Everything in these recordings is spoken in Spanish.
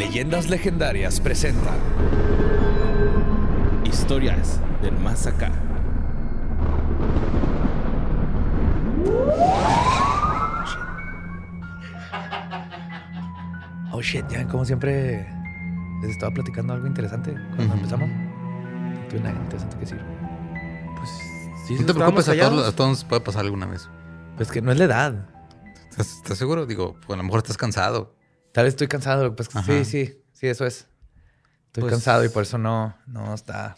Leyendas Legendarias presenta Historias del Más Acá. Oh shit, ya como siempre les estaba platicando algo interesante cuando empezamos. Tiene una interesante que decir. Pues sí, No te preocupes, a todos, a todos nos puede pasar alguna vez. Pues que no es la edad. ¿Estás, estás seguro? Digo, pues a lo mejor estás cansado. Tal vez estoy cansado. Pues que sí, Ajá. sí, sí, eso es. Estoy Pues- cansado y por eso no, no está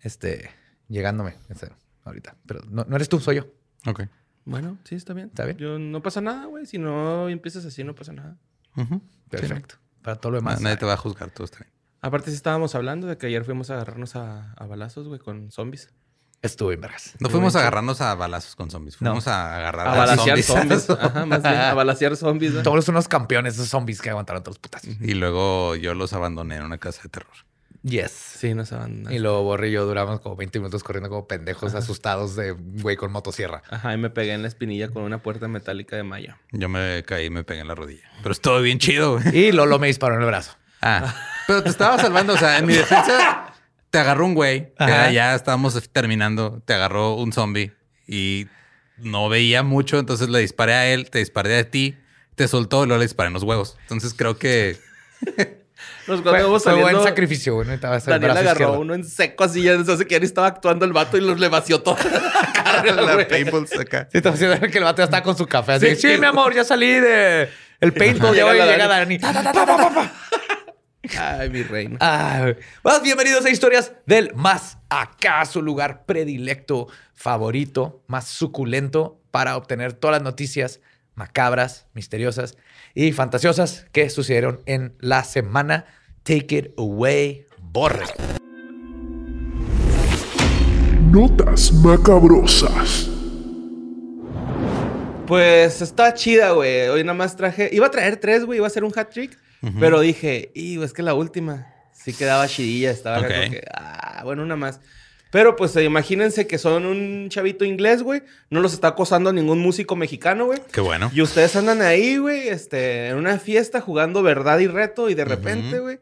este, llegándome este, ahorita. Pero no, no eres tú, soy yo. Ok. Bueno, sí, está bien. ¿Está bien? Yo, no pasa nada, güey. Si no empiezas así, no pasa nada. Perfecto. Para todo lo demás. na- nadie te va a juzgar, todo está bien. Aparte, sí estábamos hablando de que ayer fuimos a agarrarnos a, a balazos, güey, con zombies. Estuvo en vergas. No fuimos a agarrarnos a balazos con zombies. No. Fuimos a agarrar A a, balasear zombies. zombies. Ajá, más bien. A balasear zombies, ¿no? Todos unos campeones, esos zombies que aguantaron todos los putas. y luego yo los abandoné en una casa de terror. Yes. Sí, nos abandonaron. Y luego Borre y yo duramos como 20 minutos corriendo como pendejos asustados de güey con motosierra. Ajá, y me pegué en la espinilla con una puerta metálica de malla. Yo me caí y me pegué en la rodilla. Pero estuvo bien chido, güey. Y Lolo me disparó en el brazo. Ah, pero te estaba salvando. O sea, en mi defensa te agarró un güey. Ajá. ya estábamos terminando. Te agarró un zombie y no veía mucho. Entonces le disparé a él, te disparé a ti, te soltó y luego le disparé en los huevos. Entonces creo que Los Fue, huevos fue buen saliendo. sacrificio, güey. ¿no? Estaba hasta el Daniel agarró izquierdo. uno en seco así, ya se hace que ya ni estaba actuando el vato y los le vació toda la cara, la acá. Sí, estaba haciendo que el vato ya estaba con su café. Así, Sí. sí, mi amor, ya salí de el paintball. Ya voy a llegar a Dani. Ay, mi reina. Más bienvenidos a Historias del Más Acá, su lugar predilecto, favorito, más suculento para obtener todas las noticias macabras, misteriosas y fantasiosas que sucedieron en la semana. Take it away, Borre. Notas macabrosas. Pues está chida, güey. Hoy nada más traje. Iba a traer tres, güey. Iba a hacer un hat trick. Pero dije, y es que la última sí quedaba chidilla. Estaba acá Ok. como que, ah, bueno, una más. Pero pues eh, imagínense que son un chavito inglés, güey. No los está acosando ningún músico mexicano, güey. Qué bueno. Y ustedes andan ahí, güey, este, en una fiesta jugando verdad y reto. Y de repente, güey,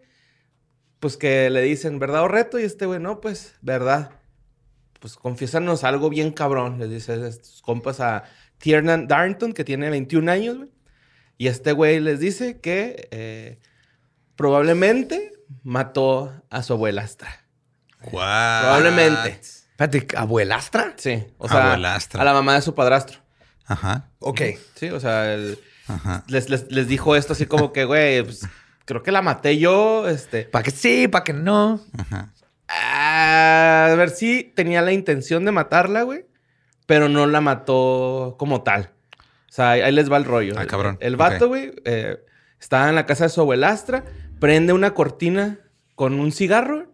pues que le dicen verdad o reto. Y este, güey, no, pues verdad. Pues confiésanos algo bien cabrón. Les dice estos compas a Tiernan Darnton, que tiene 21 años, güey. Y este güey les dice que eh, probablemente mató a su abuelastra. What? Probablemente. Espérate, ¿abuelastra? Sí, o sea, Abuelastra. a la mamá de su padrastro. Ajá. Ok. Sí, o sea, el- Ajá. les, les- les dijo esto así como que, güey, pues, creo que la maté yo, este. ¿Para que sí? ¿Para que no? Ajá. A ver si tenía la intención de matarla, güey, pero no la mató como tal. O sea, ahí les va el rollo. Ah, cabrón. El, vato, güey, eh, está en la casa de su abuelastra, prende una cortina con un cigarro,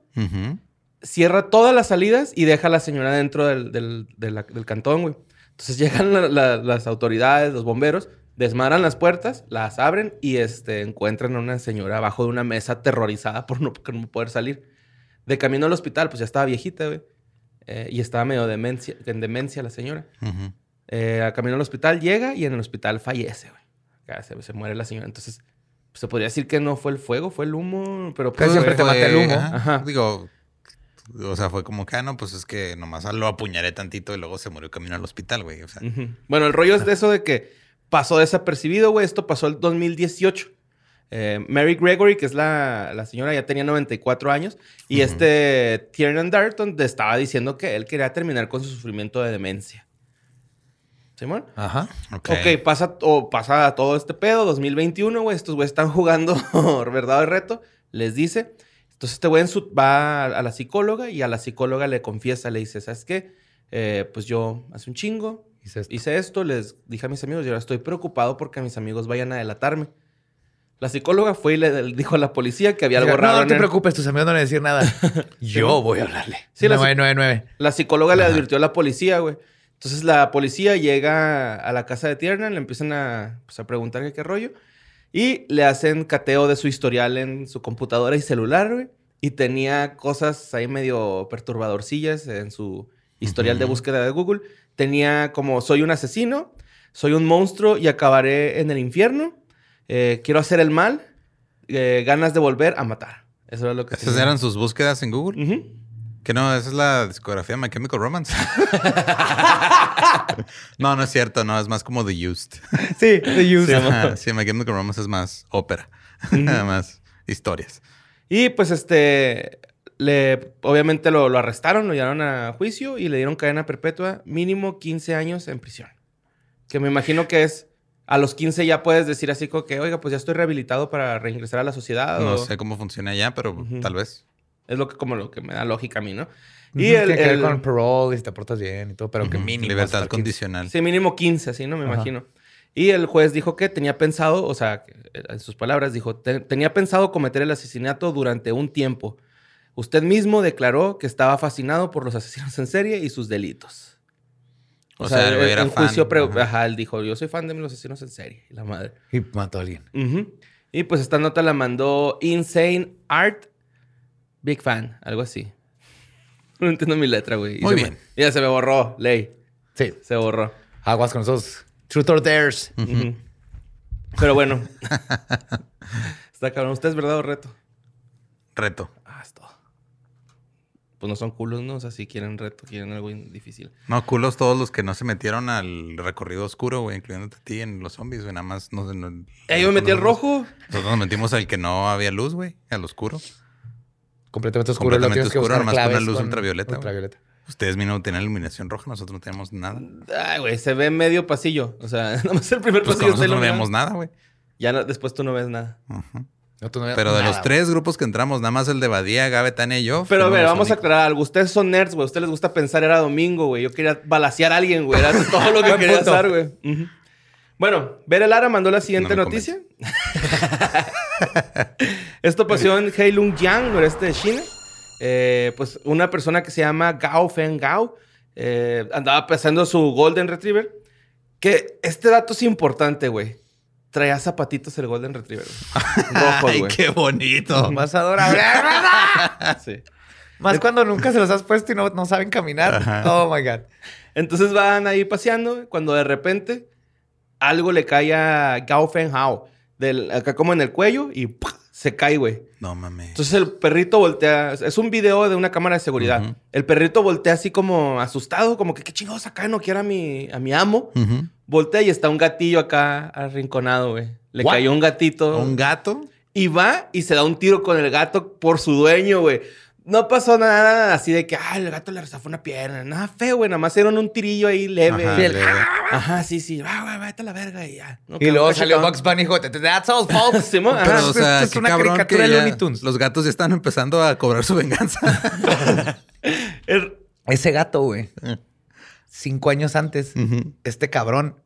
cierra todas las salidas y deja a la señora dentro del, del- cantón, güey. Entonces llegan la- la- las autoridades, los bomberos, desmadran las puertas, las abren y este, encuentran a una señora abajo de una mesa aterrorizada por no, por no poder salir. De camino al hospital, pues ya estaba viejita, güey. Eh, y estaba medio demencia, en demencia la señora. Eh, a camino al hospital llega y en el hospital fallece, güey. Se, se muere la señora. Entonces, pues, se podría decir que no fue el fuego, fue el humo, pero pues, siempre te mata el humo. Ajá. Ajá. Digo, o sea, fue como que, ah, no, pues es que nomás lo apuñalé tantito y luego se murió camino al hospital, güey. O sea, Ujú. Bueno, el rollo es de eso de que pasó desapercibido, güey. Esto pasó el 2018. Eh, Mary Gregory, que es la, la señora, ya tenía 94 años. Y este Tiernan Darton estaba diciendo que él quería terminar con su sufrimiento de demencia. ¿Simón? Ajá. ok. Ok, pasa, o pasa todo este pedo, 2021, güey. Estos güeyes están jugando verdad o reto. Les dice. Entonces este güey va a la psicóloga y a la psicóloga le confiesa, le dice, ¿sabes qué? Eh, pues yo hace un chingo Hice esto. hice esto, les dije a mis amigos y ahora estoy preocupado porque mis amigos vayan a delatarme. La psicóloga fue y le dijo a la policía que había algo raro. no, no te preocupes, tus amigos no van a decir nada. Yo voy a hablarle. Sí, la- 999. La psicóloga le advirtió a la policía, güey. Entonces la policía llega a la casa de Tiernan, le empiezan a, pues, a preguntar qué rollo. Y le hacen cateo de su historial en su computadora y celular, güey. Y tenía cosas ahí medio perturbadorcillas en su historial de búsqueda de Google. Tenía como, soy un asesino, soy un monstruo y acabaré en el infierno. eh, quiero hacer el mal. eh, ganas de volver a matar. Eso era lo que Esas tenía. eran sus búsquedas en Google. Ujú. Que no, esa es la discografía de My Chemical Romance. no, no es cierto, no, es más como The Used. Sí, The Used. Ajá, sí, My Chemical Romance es más ópera, más historias. Y pues este, le, obviamente lo, lo arrestaron, lo llevaron a juicio y le dieron cadena perpetua, mínimo 15 años en prisión. Que me imagino que es, a los 15 ya puedes decir así como que, oiga, pues ya estoy rehabilitado para reingresar a la sociedad. No o- sé cómo funciona allá, pero tal vez. Es lo que, como lo que me da lógica a mí, ¿no? Y el, Tiene que ver el- con parole y si te portas bien y todo, pero que mínimo. Libertad hasta 15. condicional. Sí, mínimo 15, así, ¿no? Me Ajá. imagino. Y el juez dijo que tenía pensado, o sea, eh, en sus palabras dijo, "Te- tenía pensado cometer el asesinato durante un tiempo. Usted mismo declaró que estaba fascinado por los asesinos en serie y sus delitos. O sea, era en fan. juicio, Ajá. ajá, él dijo, yo soy fan de los asesinos en serie. Y la madre. Y mató a alguien. Ujú. Y pues esta nota la mandó Insane Art. Big fan, algo así. No entiendo mi letra, güey. Muy se me- bien. ya se me borró, ley. Sí. Se borró. Aguas con esos truth or dares. Pero bueno. Está cabrón. ¿Usted es verdad o reto? Reto. Ah, es todo. Pues no son culos, ¿no? O sea, si quieren reto, quieren algo difícil. No, culos todos los que no se metieron al recorrido oscuro, güey, incluyéndote a ti en los zombies, güey. Nada más no, no- ¡Eh, yo me metí al rojo! Nosotros nos metimos al que no había luz, güey, al oscuro. Completamente oscuro. Completamente que oscuro, nomás con una luz ultravioleta. Ultravioleta. Ustedes mismos tienen iluminación roja, nosotros no tenemos nada. Ay, güey, se ve medio pasillo. O sea, nada más el primer Pues pasillo nosotros no veíamos nada, güey. Ya no- después tú no ves nada. Ujú. No, tú no veas Pero de los tres grupos que entramos, nada más el de Badía, Gabe, Tania y yo. Pero a ver, vamos a aclarar algo. Ustedes son nerds, güey. A ustedes les gusta pensar era domingo, güey. Yo quería balasear a alguien, güey. Era todo lo que quería hacer, güey. Ujú. Bueno, Bere Lara mandó la siguiente No noticia. Esto pasó en Heilongjiang, noreste de China. Eh, pues una persona que se llama Gao Feng Gao eh, andaba pesando su Golden Retriever. Que este dato es importante, güey. Traía zapatitos el Golden Retriever. Ay, güey. qué bonito. Más adorable. Sí. Más cuando nunca se los has puesto y no, no saben caminar. Ajá. Oh my God. Entonces van ahí paseando cuando de repente algo le cae a Gao Feng Hao. Del, acá como en el cuello y se cae, güey. No mames. Entonces el perrito voltea. Es un video de una cámara de seguridad. Ujú. El perrito voltea así como asustado, como que qué chingados acá no quiera a mi, a mi amo. Voltea y está un gatillo acá arrinconado, güey. Le What? cayó un gatito. ¿Un gato? Y va y se da un tiro con el gato por su dueño, güey. No pasó nada así de que, ah, el gato le rezafó una pierna. Nada feo, güey. Nada más era un tirillo ahí leve. Ajá, Sí, el- leve. Ajá, sí, sí. Ah, güey, vete a la verga y ya. No, Y luego salió. Bugs Bunny y dijo, That's all, folks. Pero, o es- sea, una caricatura que de Looney Tunes. los gatos ya están empezando a cobrar su venganza. El- Ese gato, güey. Eh. Cinco años antes, este cabrón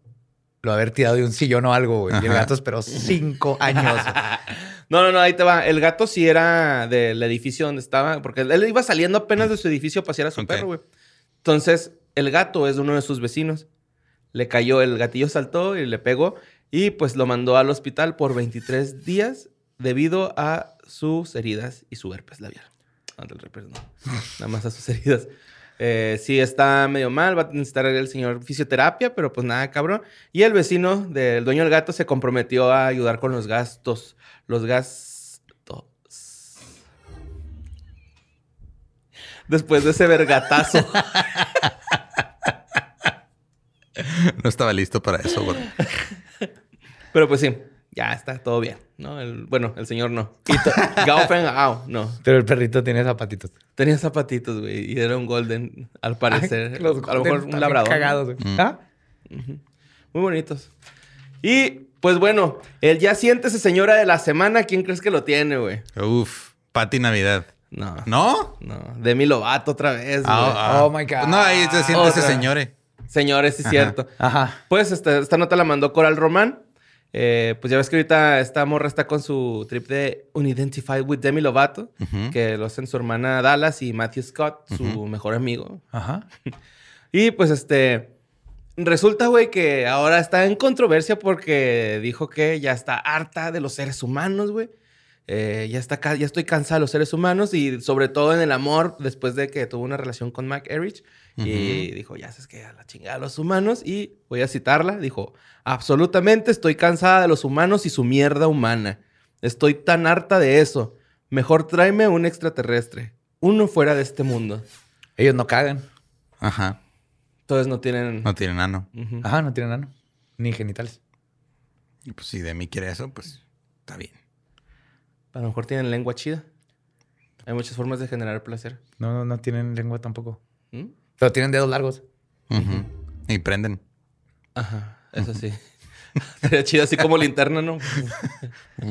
lo haber tirado de un sillón o algo, güey. Y el gato esperó cinco años. No, no, no, ahí te va. El gato sí era del edificio donde estaba, porque él iba saliendo apenas de su edificio a pasear a su perro, güey. Entonces, el gato es uno de sus vecinos. Le cayó, el gatillo saltó y le pegó. Y pues lo mandó al hospital por 23 días debido a sus heridas y su herpes labial. No, del herpes no. Nada más a sus heridas. Eh, sí está medio mal, va a necesitar el señor fisioterapia, pero pues nada, cabrón. Y el vecino del dueño del gato se comprometió a ayudar con los gastos. Los gastos. Después de ese vergatazo. No estaba listo para eso, güey. pero pues sí, ya está todo bien. ¿no? El- bueno, el señor no. Feng Hao, no. Pero el perrito tiene zapatitos. Tenía zapatitos, güey. Y era un golden, al parecer. Ay, los a lo mejor un labrador. Cagados, güey. Mm. ¿Ah? Muy bonitos. Y pues bueno, el ya siéntese señora de la semana, ¿quién crees que lo tiene, güey? Uf, Pati Navidad. No. ¿No? No, Demi Lovato otra vez, güey. Ah, ah. Oh my God. No, ahí se siente ese Otra. señor. eh. Señores, sí es cierto. Ajá. Pues esta, esta nota la mandó Coral Román. Eh, pues ya ves que ahorita esta morra está con su trip de Unidentified with Demi Lovato, que lo hacen su hermana Dallas y Matthew Scott, su mejor amigo. Ajá. Y pues este. Resulta, güey, que ahora está en controversia porque dijo que ya está harta de los seres humanos, güey. Eh, ya, está, ya estoy cansada de los seres humanos y sobre todo en el amor después de que tuvo una relación con Mac Erich. Y dijo, ya sabes que a la chingada los humanos. Y voy a citarla, dijo, absolutamente estoy cansada de los humanos y su mierda humana. Estoy tan harta de eso. Mejor tráeme un extraterrestre. Uno fuera de este mundo. Ellos no cagan. Ajá. Entonces no tienen... No tiene nano. Ujú. Ajá, no tienen ano. Ni genitales. Y pues si de mí quiere eso, pues está bien. A lo mejor tienen lengua chida. Hay muchas formas de generar placer. No, no, no tienen lengua tampoco. ¿Mm? Pero tienen dedos largos. Y prenden. Ajá, eso sí. Sería chido así como linterna, ¿no?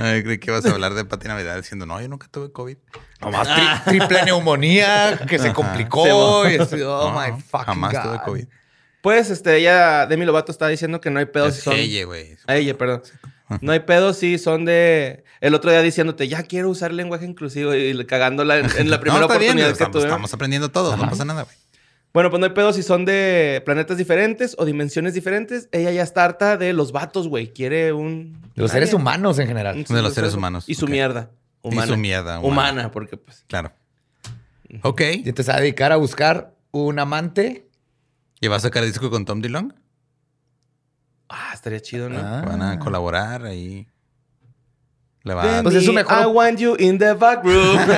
Ay, creí que ibas a hablar de Pati Navidad diciendo, no, yo nunca tuve COVID. Nomás tri- triple neumonía que se complicó. y así, oh No, my fucking Jamás God. tuve COVID. Pues, este, ella, Demi Lovato está diciendo que no hay pedos si Es son... ella, güey. A ella, perdón. No hay pedos si son de... El otro día diciéndote, ya quiero usar lenguaje inclusivo y cagándola en, en la primera no, está bien, oportunidad que estamos, tuvimos. estamos aprendiendo todo, no pasa nada, güey. Bueno, pues no hay pedos si son de planetas diferentes o dimensiones diferentes. Ella ya está harta de los vatos, güey. Quiere un... De los seres humanos en general. Un- De los seres humanos, Y su mierda. Humana. Y su mierda. Humana, porque pues... Claro. Ok. Y te va a dedicar a buscar un amante. ¿Y va a sacar disco con Tom DeLong? Ah, estaría chido, ¿no? Ah. Van a colaborar ahí. Le va a... Pues es su mejor- I want you in the back room.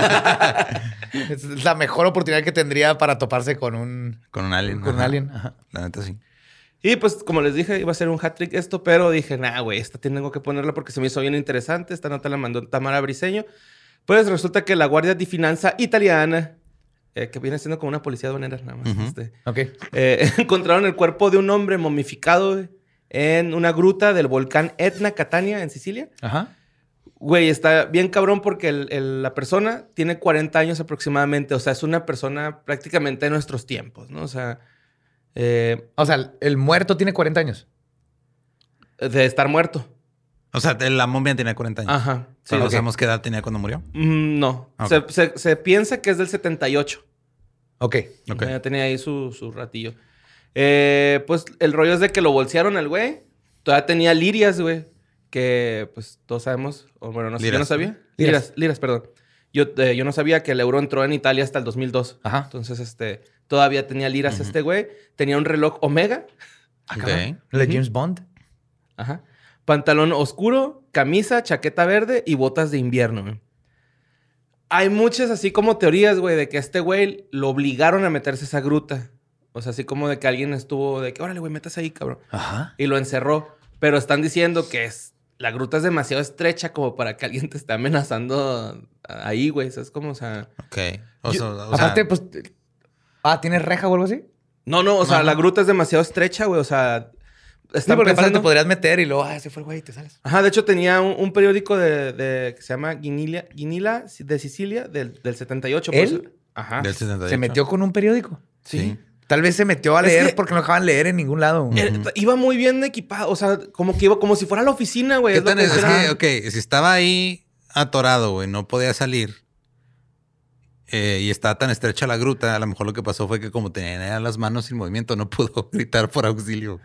Es la mejor oportunidad que tendría para toparse con un, Con un alien. con un ajá. alien. Ajá. La neta sí. y pues, como les dije, iba a ser un hat trick esto, pero dije, nah, güey, esta tengo que ponerla porque se me hizo bien interesante. Esta nota la mandó Tamara Briseño. Pues resulta que la Guardia di Finanza italiana, eh, que viene siendo como una policía aduanera, nada más, Ujú. este, Ok. eh, encontraron el cuerpo de un hombre momificado güey, en una gruta del volcán Etna, Catania, en Sicilia. Ajá. Güey, está bien cabrón porque el- el- la persona tiene 40 años aproximadamente. O sea, es una persona prácticamente de nuestros tiempos, ¿no? O sea, eh, O sea, el muerto tiene 40 años. de estar muerto. O sea, la momia tenía 40 años. Ajá. Sí, Pero sabemos qué edad tenía cuando murió. Mm, no. Se, se- se piensa que es del 78. Ok. Ok. Ya tenía ahí su, su ratillo. Eh, pues el rollo es de que lo bolsearon al güey. Todavía tenía lirias, güey. Que pues todos sabemos. O bueno, no sé, yo no Liras. sabía. Liras. Liras, liras, perdón. Yo, eh, yo no sabía que el euro entró en Italia hasta el 2002. Ajá. Entonces, este, todavía tenía liras este güey. Tenía un reloj Omega. ¿El de. James Bond? Ajá. Pantalón oscuro, camisa, chaqueta verde y botas de invierno. güey. Hay muchas así como teorías, güey, de que a este güey lo obligaron a meterse a esa gruta. O sea, así como de que alguien estuvo de que, órale, güey, metas ahí, cabrón. Ajá. Y lo encerró. Pero están diciendo que es, la gruta es demasiado estrecha como para que alguien te esté amenazando ahí, güey. Eso es como, o sea... Ok. O Yo- sea, o sea, Aparte, pues. Ah, ¿tiene reja o algo así? No, no, o sea, No, la gruta es demasiado estrecha, güey. O sea, Sí, porque pensando... te podrías meter y luego, ah, se fue el güey y te sales. Ajá, de hecho tenía un, un periódico de, de- que se llama Guinila, Guinila de Sicilia del, del 78. por ¿Él? eso- Ajá. del 78. Se metió con un periódico. Sí. Tal vez se metió a Es leer que- porque no dejaban leer en ningún lado. Iba muy bien equipado, o sea, como que iba como si fuera a la oficina, güey. ¿Qué tan que es? Es que, ok, si estaba ahí atorado, güey, no podía salir. eh, y estaba tan estrecha la gruta, a lo mejor lo que pasó fue que como tenía las manos sin movimiento, no pudo gritar por auxilio.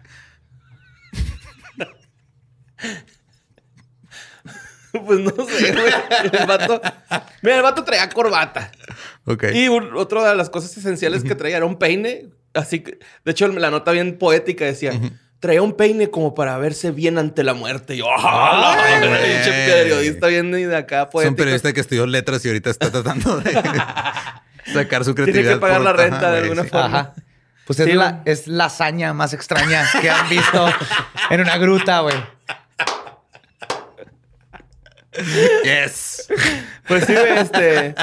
Pues no sé, güey. El vato... Mira, el vato traía corbata. Ok. Y un- otra de las cosas esenciales que traía era un peine. Así que, de hecho, la nota bien poética decía... Traía un peine como para verse bien ante la muerte. Y yo, ¡ah! Pinche periodista bien de acá es un poético. periodista que estudió letras y ahorita está tratando de sacar su creatividad. Tiene que pagar por- la renta Ajá, de alguna sí. forma. Ajá. Pues es, Sí, la, es la hazaña más extraña que han visto en una gruta, güey. Yes. Pues sí, este.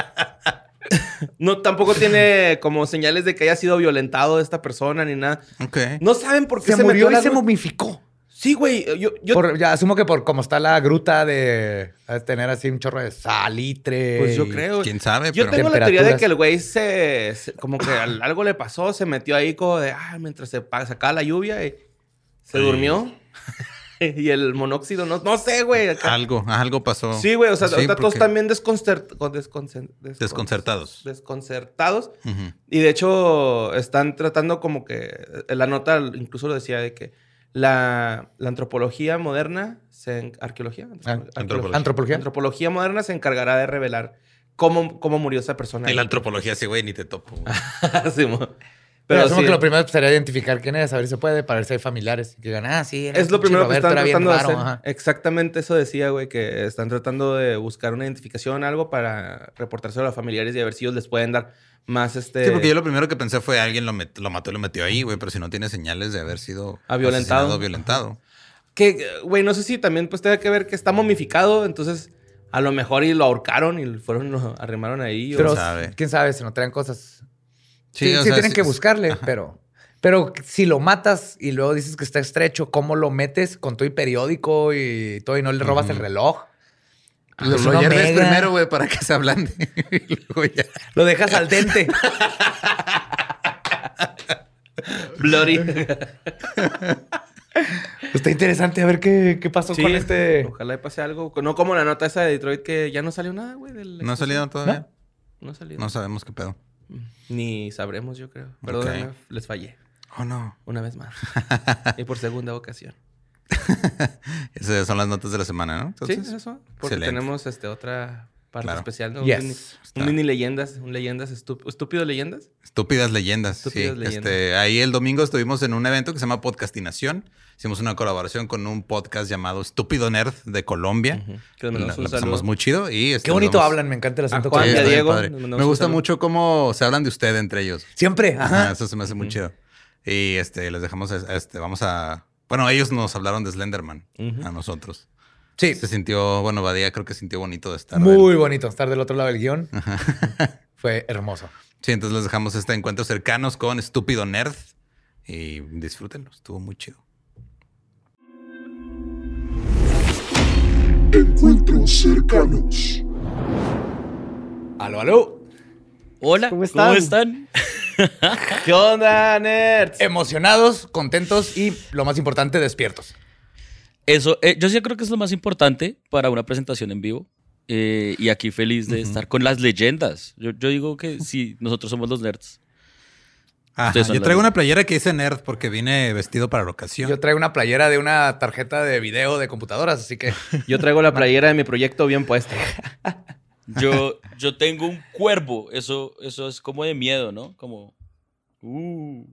No, tampoco tiene como señales de que haya sido violentado esta persona ni nada. Ok. No saben por qué Se, se, murió metió y la se momificó. Sí, güey. Yo, yo- Por- ya asumo que por como está la gruta de, de tener así un chorro de salitre. pues yo y- creo. ¿Quién sabe? Yo pero... tengo la teoría de Temperaturas. que el güey se, se- Como que al- algo le pasó, se metió ahí como de. Ah, mientras se pa- sacaba la lluvia y se Sí. durmió. y el monóxido, no, no sé, güey. acá. Algo, algo pasó. Sí, güey. O sea, Sí, ahorita todos porque- también desconcert- Desconcertados. Desconcertados. Y de hecho, están tratando como que. La nota incluso lo decía de que la, la antropología moderna, se, en- arqueología, Ah, antropología. Antropología. antropología moderna se encargará de revelar cómo, cómo murió esa persona. Y la antropología, sí, güey, ni te topo. Sí, mo. Pero, asumo sí. que lo primero sería identificar quién es, a ver si se puede, para ver si hay familiares. Que digan, ah, sí. Es lo primero que están tratando de hacer. ajá. Exactamente eso decía, güey, que están tratando de buscar una identificación, algo para reportárselo a los familiares y a ver si ellos les pueden dar más este. Sí, porque yo lo primero que pensé fue alguien lo, met- lo mató y lo metió ahí, güey, pero si no tiene señales de haber sido Ah, violentado. o violentado. Que, güey, no sé si también pues tenga que ver que está momificado, entonces a lo mejor y lo ahorcaron y fueron, lo arrimaron ahí. o- Pero sabe. quién sabe si no traen cosas. Sí, Sí, o sí sea, tienen sí- que buscarle, pero. Pero si lo matas y luego dices que está estrecho, ¿cómo lo metes con todo y periódico y todo y no le robas el reloj? Lo, Pues lo una hierves mega. primero, güey, para que se ablande. y luego ya. Lo dejas al dente. Bloody. Está interesante a ver qué, qué pasó Sí, con este. Ojalá y pase algo. No como la nota esa de Detroit que ya no salió nada, güey. ¿No ha salido todavía? No ha salido. No sabemos qué pedo. Ni sabremos, yo creo. Perdóname, les fallé. Oh, no. Una vez más. y por segunda ocasión. Esas son las notas de la semana, ¿no? Entonces, sí, eso. Porque excelente. tenemos este, otra parte Claro. especial. ¿no? Un, mini, un mini leyendas. Un leyendas estúpido. ¿Estúpido leyendas? Estúpidas leyendas. Estúpidas sí. leyendas. Este, ahí el domingo estuvimos en un evento que se llama Podcastinación. Hicimos una colaboración con un podcast llamado Estúpido Nerd de Colombia. Que La, un la pasamos saludo. muy chido. Y este, Qué bonito vamos- hablan, me encanta el acento. A Juan Sí, y a está bien Diego, Me gusta mucho cómo se hablan de usted entre ellos. Siempre, ajá. Ajá, eso se me hace muy chido. Y este, les dejamos, este, vamos a. Bueno, ellos nos hablaron de Slenderman a nosotros. Sí, Se sintió, bueno, Badía creo que sintió bonito de estar. muy bonito estar del otro lado del guion. Fue hermoso. Sí, entonces les dejamos este encuentro cercanos con Estúpido Nerd y disfrútenlo, estuvo muy chido. Encuentros cercanos. Aló, aló. Hola, ¿Cómo ¿cómo están? están? ¿Qué onda, nerds? Emocionados, contentos y lo más importante, despiertos. Eso, eh, yo sí creo que es lo más importante para una presentación en vivo. Eh, y aquí feliz de estar con las leyendas. Yo, yo digo que sí, nosotros somos los nerds. Ajá, yo traigo una playera que dice Nerd porque vine vestido para la ocasión. Yo traigo una playera de una tarjeta de video de computadoras, así que Yo traigo la playera de mi proyecto bien puesta. Yo, yo tengo un cuervo. Eso, eso es como de miedo, ¿no? Como. Uh.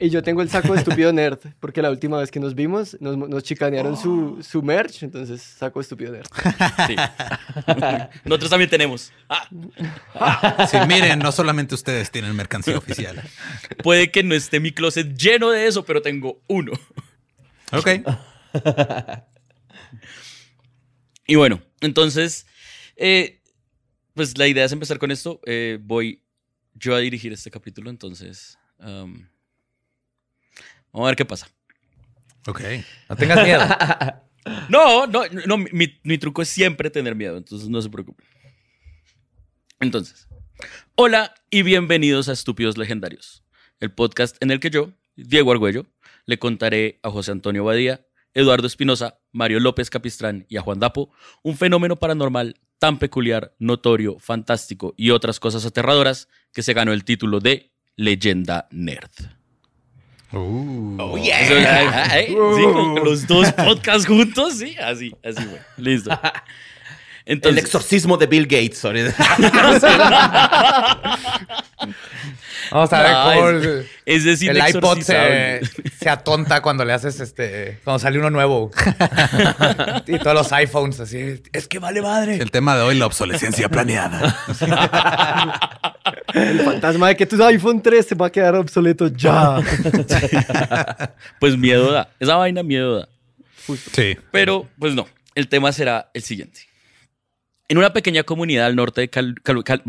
Y yo tengo el saco de estúpido nerd, porque la última vez que nos vimos nos, nos chicanearon su, su merch, entonces saco de estúpido nerd. Sí. Nosotros también tenemos. Ah, Sí, miren, no solamente ustedes tienen mercancía oficial. puede que no esté mi closet lleno de eso, pero tengo uno. Ok. Y bueno, entonces, eh, pues la idea es empezar con esto. Eh, voy yo a dirigir este capítulo, entonces um, vamos a ver qué pasa. Ok. no tengas miedo. No, no, no, mi, mi truco es siempre tener miedo, entonces no se preocupen. Entonces, hola y bienvenidos a Estúpidos Legendarios, el podcast en el que yo, Diego Argüello, le contaré a José Antonio Badía, Eduardo Espinosa, Mario López Capistrán y a Juan Dapo un fenómeno paranormal tan peculiar, notorio, fantástico y otras cosas aterradoras que se ganó el título de Leyenda Nerd. Uh. Oh, Eso, ah, ah, eh, sí, con, los dos podcasts juntos, sí, así, así fue. Listo. El Entonces, exorcismo de Bill Gates. ahorita. Vamos a ver No, cómo es- el, es decir, el iPod se, se atonta cuando le haces este. Cuando sale uno nuevo. y todos los iPhones así. Es que vale madre. El tema de hoy, la obsolescencia planeada. El fantasma de que tu iPhone 3 se va a quedar obsoleto ya. Pues miedo da. Esa vaina miedo da. Sí. Pero, pues no. El tema será el siguiente. En una pequeña comunidad al norte de Cal... Cal- Cal-.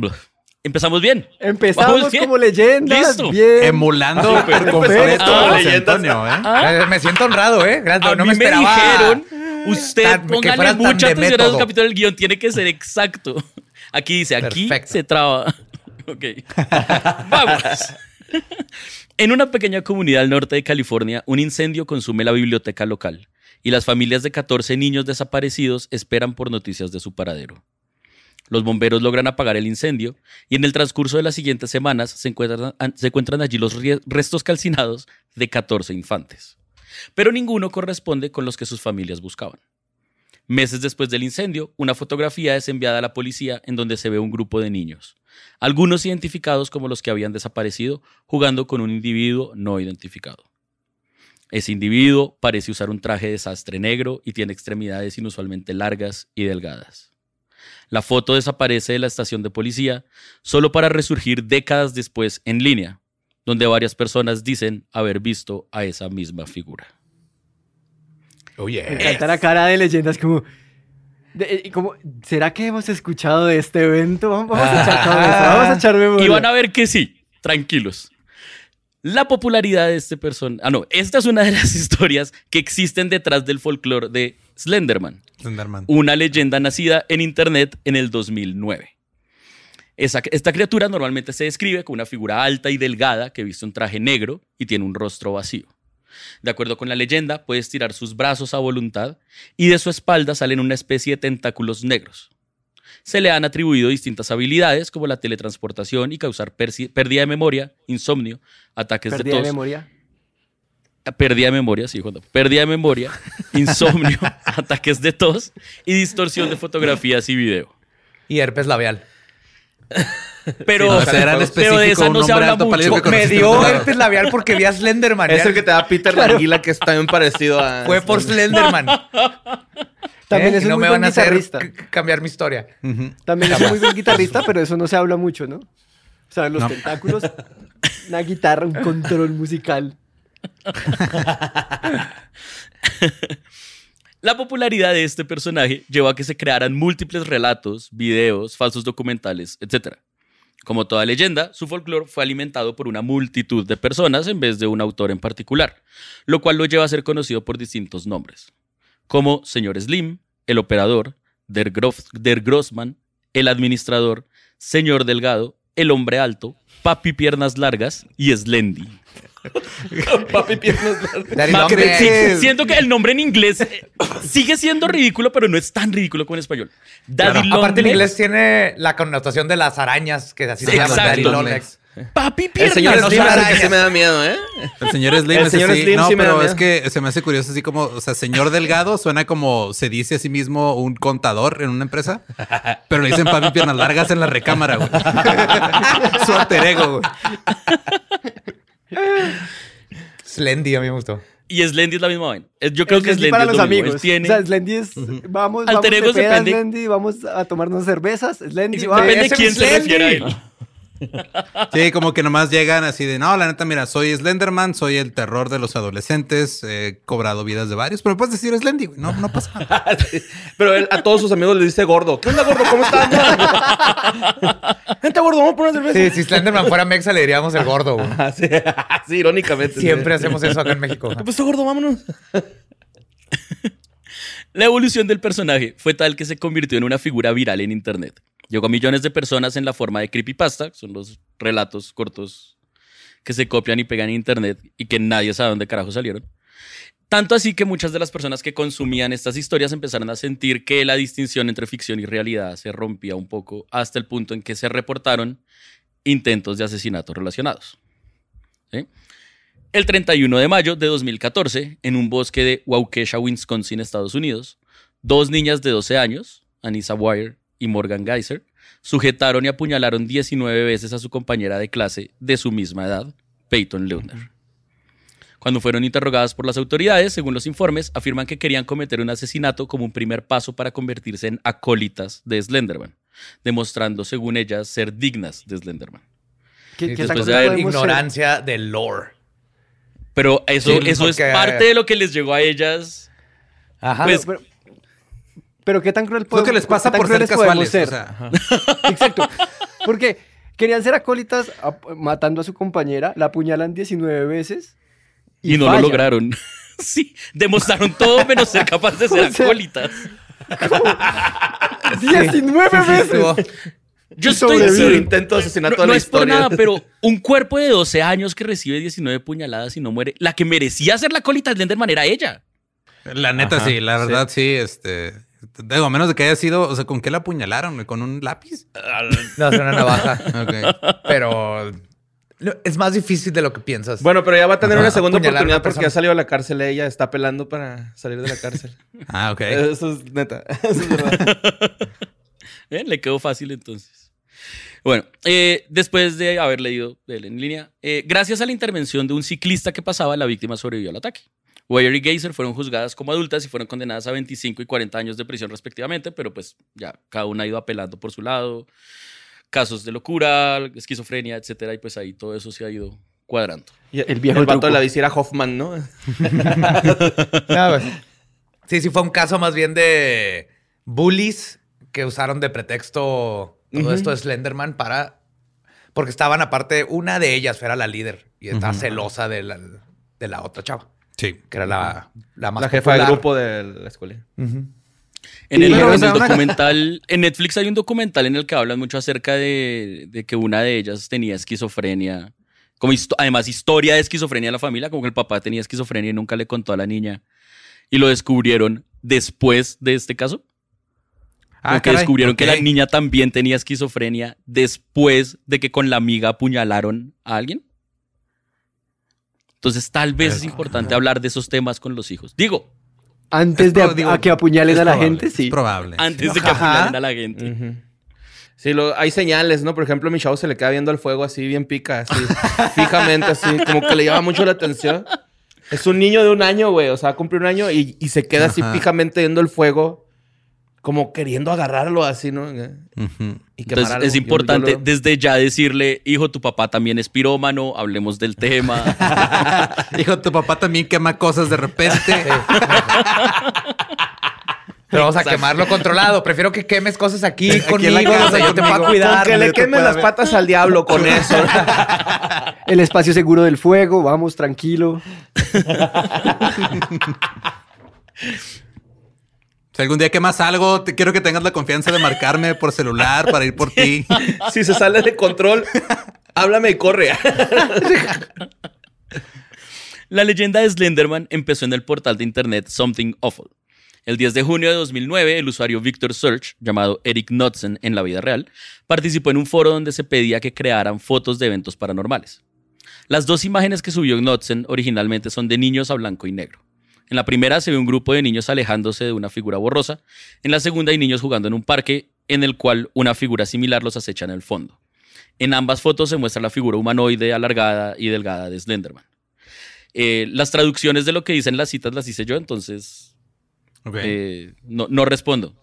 Empezamos bien. Empezamos bien. como leyendas. Listo. Bien. Emulando por Perfecto. completo Ah. Antonio, ¿eh? Eh, Me siento honrado, ¿eh? A no mí me me, esperaba. dijeron, usted tan- póngale mucha atención a los método. capítulos del guion, tiene que ser exacto. Aquí dice, aquí Perfecto. se traba. Ok. Vamos. En una pequeña comunidad al norte de California, un incendio consume la biblioteca local y las familias de 14 niños desaparecidos esperan por noticias de su paradero. Los bomberos logran apagar el incendio y en el transcurso de las siguientes semanas se encuentran, se encuentran allí los restos calcinados de 14 infantes. Pero ninguno corresponde con los que sus familias buscaban. Meses después del incendio, una fotografía es enviada a la policía en donde se ve un grupo de niños, algunos identificados como los que habían desaparecido, jugando con un individuo no identificado. Ese individuo parece usar un traje de sastre negro y tiene extremidades inusualmente largas y delgadas. La foto desaparece de la estación de policía solo para resurgir décadas después en línea, donde varias personas dicen haber visto a esa misma figura. Oye. Me encanta la cara de leyendas como... de- eh, como, ¿Será que hemos escuchado de este evento? Vamos, vamos a echar cabeza, vamos a echar memoria. Y van a ver que sí, tranquilos. La popularidad de este personaje. Ah, no, esta es una de las historias que existen detrás del folclore de Slenderman, Slenderman. una leyenda nacida en internet en el 2009. Esa- esta criatura normalmente se describe como una figura alta y delgada que viste un traje negro y tiene un rostro vacío. De acuerdo con la leyenda, puede estirar sus brazos a voluntad y de su espalda salen una especie de tentáculos negros. Se le han atribuido distintas habilidades como la teletransportación y causar pérdida de memoria, insomnio, ataques Pérdida de de tos, memoria. pérdida de memoria, sí, Juan, pérdida de memoria, insomnio, ataques de tos y distorsión de fotografías y video. Y herpes labial. Pero, Sí, no, pero de esa no un se habla mucho. que Me dio herpes labial porque vi a Slenderman. Es Ya- el que te da Peter Languila, que es también parecido a... Fue por Slenderman. También ¿Eh? es Y un no muy me buen van a hacer cambiar mi historia. También es un muy buen guitarrista, pero eso no se habla mucho, ¿no? O sea, los No. tentáculos, una guitarra, un control musical. La popularidad de este personaje llevó a que se crearan múltiples relatos, videos, falsos documentales, etc. Como toda leyenda, su folclore fue alimentado por una multitud de personas en vez de un autor en particular, lo cual lo lleva a ser conocido por distintos nombres, como Señor Slim, el operador, Der, Grof- Der Grossman, el administrador, Señor Delgado, el hombre alto, Papi Piernas Largas y Slendy. Papi piernas Legs. siento que el nombre en inglés eh, sigue siendo ridículo, pero no es tan ridículo como en español. Daddy Claro. Aparte en inglés tiene la connotación de las arañas, que así se Sí, exacto. Daddy Long Legs. Papi El Piernas. señor no Slim es el que arañas. sí me da miedo, ¿eh? El señor Slim El es señor no, sí me da pero es miedo. que se me hace curioso así como, o sea, señor Delgado suena como se dice a sí mismo un contador en una empresa, pero le dicen papi piernas largas en la recámara, güey. Su alter ego, güey. Slendy, a mí me gustó. Y Slendy es la misma vaina. Yo creo que Slendy Slendy para es los lo amigos. Tiene, O sea, Slendy es, vamos, Alter vamos de depende- Slendy, vamos a tomarnos cervezas, Slendy, y vamos. depende ese quién es se Slendy. refiere a él. Sí, como que nomás llegan así de, no, la neta, mira, soy Slenderman, soy el terror de los adolescentes, he cobrado vidas de varios, pero puedes decir Slendy, güey, no, no pasa nada. Pero él a todos sus amigos les dice gordo. ¿Qué onda, gordo? ¿Cómo estás? Vente, gordo, vamos por una cerveza. Sí, si Slenderman fuera Mexa, le diríamos el gordo. güey. Así, así, irónicamente. Siempre hacemos eso acá en México. ¿Qué pasó, gordo? Vámonos. La evolución del personaje fue tal que se convirtió en una figura viral en internet. Llegó a millones de personas en la forma de creepypasta, son los relatos cortos que se copian y pegan en internet y que nadie sabe dónde carajo salieron. Tanto así que muchas de las personas que consumían estas historias empezaron a sentir que la distinción entre ficción y realidad se rompía un poco hasta el punto en que se reportaron intentos de asesinato relacionados. El 31 de mayo de 2014, en un bosque de Waukesha, Wisconsin, Estados Unidos, dos niñas de 12 años, Anissa Wire y Morgan Geyser, sujetaron y apuñalaron 19 veces a su compañera de clase de su misma edad, Peyton Leutner. Cuando fueron interrogadas por las autoridades, según los informes, afirman que querían cometer un asesinato como un primer paso para convertirse en acólitas de Slenderman, demostrando, según ellas, ser dignas de Slenderman. ¿Qué, qué después tan de haber podemos ser? ignorancia del lore. Pero eso, Sí, eso es parte de lo que les llegó a ellas. Ajá. Pues- Pero, pero qué tan cruel Lo podemos que les pasa por ser casuales. ser? o sea, Exacto. Porque querían ser acólitas matando a su compañera, la apuñalan 19 veces. Y, no falla. lo lograron. sí, demostraron todo menos ser capaces de ser O sea, acólitas. 19 Sí, sí, veces. estuvo- Yo estoy. Es el intento de asesinato No, de no la es por historia. nada, pero un cuerpo de 12 años que recibe 19 puñaladas y no muere. La que merecía ser la acólita de Slenderman era ella. La neta, Ajá, sí, la sí. verdad, sí, este. Digo, a menos de que haya sido, o sea, ¿con qué la apuñalaron? ¿Con un lápiz? No, es una navaja. Ok. Pero No, es más difícil de lo que piensas. Bueno, pero ya va a tener Ajá. una segunda Apuñalar a una oportunidad porque persona. ya salió de la cárcel ella. Está pelando para salir de la cárcel. Ah, ok. Eso es neta. Eso es verdad. Bien, le quedó fácil entonces. Bueno, eh, después de haber leído él en línea, eh, gracias a la intervención de un ciclista que pasaba, la víctima sobrevivió al ataque. Weyer y Geyser fueron juzgadas como adultas y fueron condenadas a 25 y 40 años de prisión respectivamente, pero pues ya cada una ha ido apelando por su lado. Casos de locura, esquizofrenia, etcétera, y pues ahí todo eso se ha ido cuadrando. Y El viejo El vato de la bici era Hoffman, ¿no? Pues. Sí, sí, fue un caso más bien de bullies que usaron de pretexto todo esto de Slenderman para. Porque estaban aparte, una de ellas era la líder y estaba celosa de la, de la otra chava, Sí. que era la, la más La jefa del grupo de la escuela. En el, en documental, en Netflix hay un documental en el que hablan mucho acerca de, de que una de ellas tenía esquizofrenia. Como histo- además, historia de esquizofrenia de la familia, como que el papá tenía esquizofrenia y nunca le contó a la niña. Y lo descubrieron después de este caso. Como que caray, descubrieron que la niña también tenía esquizofrenia después de que con la amiga apuñalaron a alguien. Entonces, tal vez es importante hablar de esos temas con los hijos. Digo, Antes Es de pro- a- digo, a que apuñalen a la probable, gente, sí. Es probable. antes de que apuñalen a la gente. Sí, lo, hay señales, ¿no? Por ejemplo, mi chavo se le queda viendo el fuego así, bien pica, así, fijamente, así, como que le llama mucho la atención. Es un niño de un año, güey, o sea, cumple un año y, y se queda así Ajá. fijamente viendo el fuego, como queriendo agarrarlo así, ¿no? Y Entonces es importante yo lo- desde ya decirle, hijo, tu papá también es pirómano, hablemos del tema. Hijo, tu papá también quema cosas de repente. Pero vamos a Exacto. quemarlo controlado. Prefiero que quemes cosas aquí, Aquí conmigo, casa, yo te conmigo. cuidar. Con que le quemes las ver. patas al diablo con eso. El espacio seguro del fuego, vamos, tranquilo. Si algún día quemas algo, te quiero que tengas la confianza de marcarme por celular para ir por ti. si se sale de control, háblame y corre. La leyenda de Slenderman empezó en el portal de internet Something Awful. El 10 de junio de 2009, el usuario Victor Search, llamado Eric Knudsen en la vida real, participó en un foro donde se pedía que crearan fotos de eventos paranormales. Las dos imágenes que subió Knudsen originalmente son de niños a blanco y negro. En la primera se ve un grupo de niños alejándose de una figura borrosa. En la segunda hay niños jugando en un parque en el cual una figura similar los acecha en el fondo. En ambas fotos se muestra la figura humanoide alargada y delgada de Slenderman. Eh, las traducciones de lo que dicen las citas las hice yo, entonces eh, no, no respondo.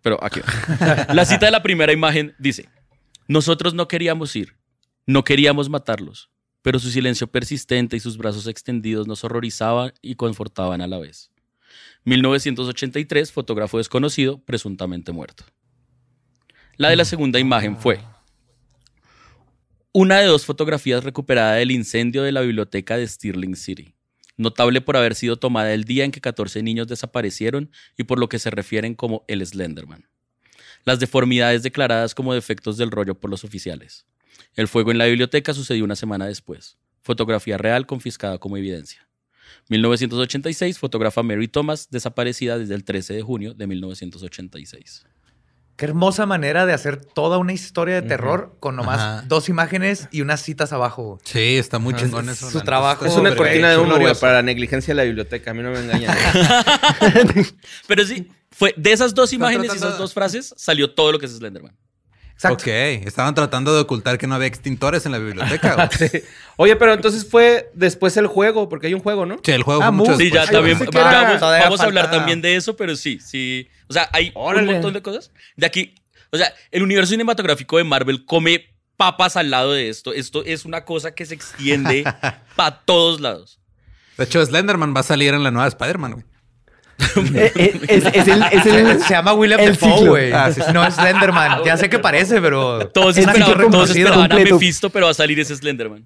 Pero aquí va. La cita de la primera imagen dice, nosotros no queríamos ir, no queríamos matarlos, pero su silencio persistente y sus brazos extendidos nos horrorizaban y confortaban a la vez. 1983, fotógrafo desconocido, presuntamente muerto. La de la segunda imagen fue una de dos fotografías recuperada del incendio de la biblioteca de Stirling City, notable por haber sido tomada el día en que 14 niños desaparecieron y por lo que se refieren como el Slenderman. Las deformidades declaradas como defectos del rollo por los oficiales. El fuego en la biblioteca sucedió una semana después. Fotografía real confiscada como evidencia. 1986, fotógrafa Mary Thomas, desaparecida desde el 13 de junio de 1986. Qué hermosa manera de hacer toda una historia de terror con nomás Ajá. dos imágenes y unas citas abajo. Sí, está muy Ajá. chingón Es eso. su trabajo. Es una cortina de humo, para la negligencia de la biblioteca. A mí no me engañan. Pero sí, fue de esas dos imágenes y esas dos frases salió todo lo que es Slenderman. Exacto. Ok, estaban tratando de ocultar que no había extintores en la biblioteca. güey. Sí. Oye, pero entonces fue después el juego, porque hay un juego, ¿no? Sí, el juego Ah, fue mucho Sí, ya también vamos, a hablar también de eso, pero sí, sí. O sea, hay Órale. un montón de cosas. De aquí, o sea, el universo cinematográfico de Marvel come papas al lado de esto. Esto es una cosa que se extiende para todos lados. De hecho, Slenderman va a salir en la nueva Spider-Man, güey. Eh, eh, es, es el, es el- Se llama William el Defoe, güey. Ah, sí, sí. No es Slenderman. Ya sé que parece, pero... Todos Es esperaban, todos esperaban a. Mephisto, pero va a salir ese Slenderman.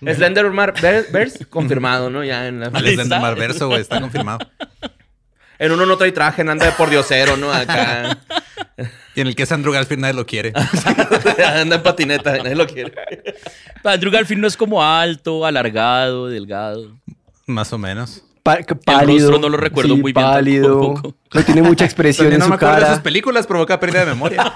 Slenderman Ver- Verse, confirmado, ¿no? Ya en la... El. Slenderman verso, güey, está confirmado. En uno no trae traje, anda de por diosero, ¿no? Acá. Y en el que es Andrew Garfield nadie lo quiere. anda en patineta, nadie lo quiere. Andrew Garfield no es como alto, alargado, delgado. Más o menos. Pálido. rostro no lo recuerdo muy bien Pálido. tampoco. No tiene mucha expresión También en no me su acuerdo de sus cara. películas, provoca pérdida de memoria.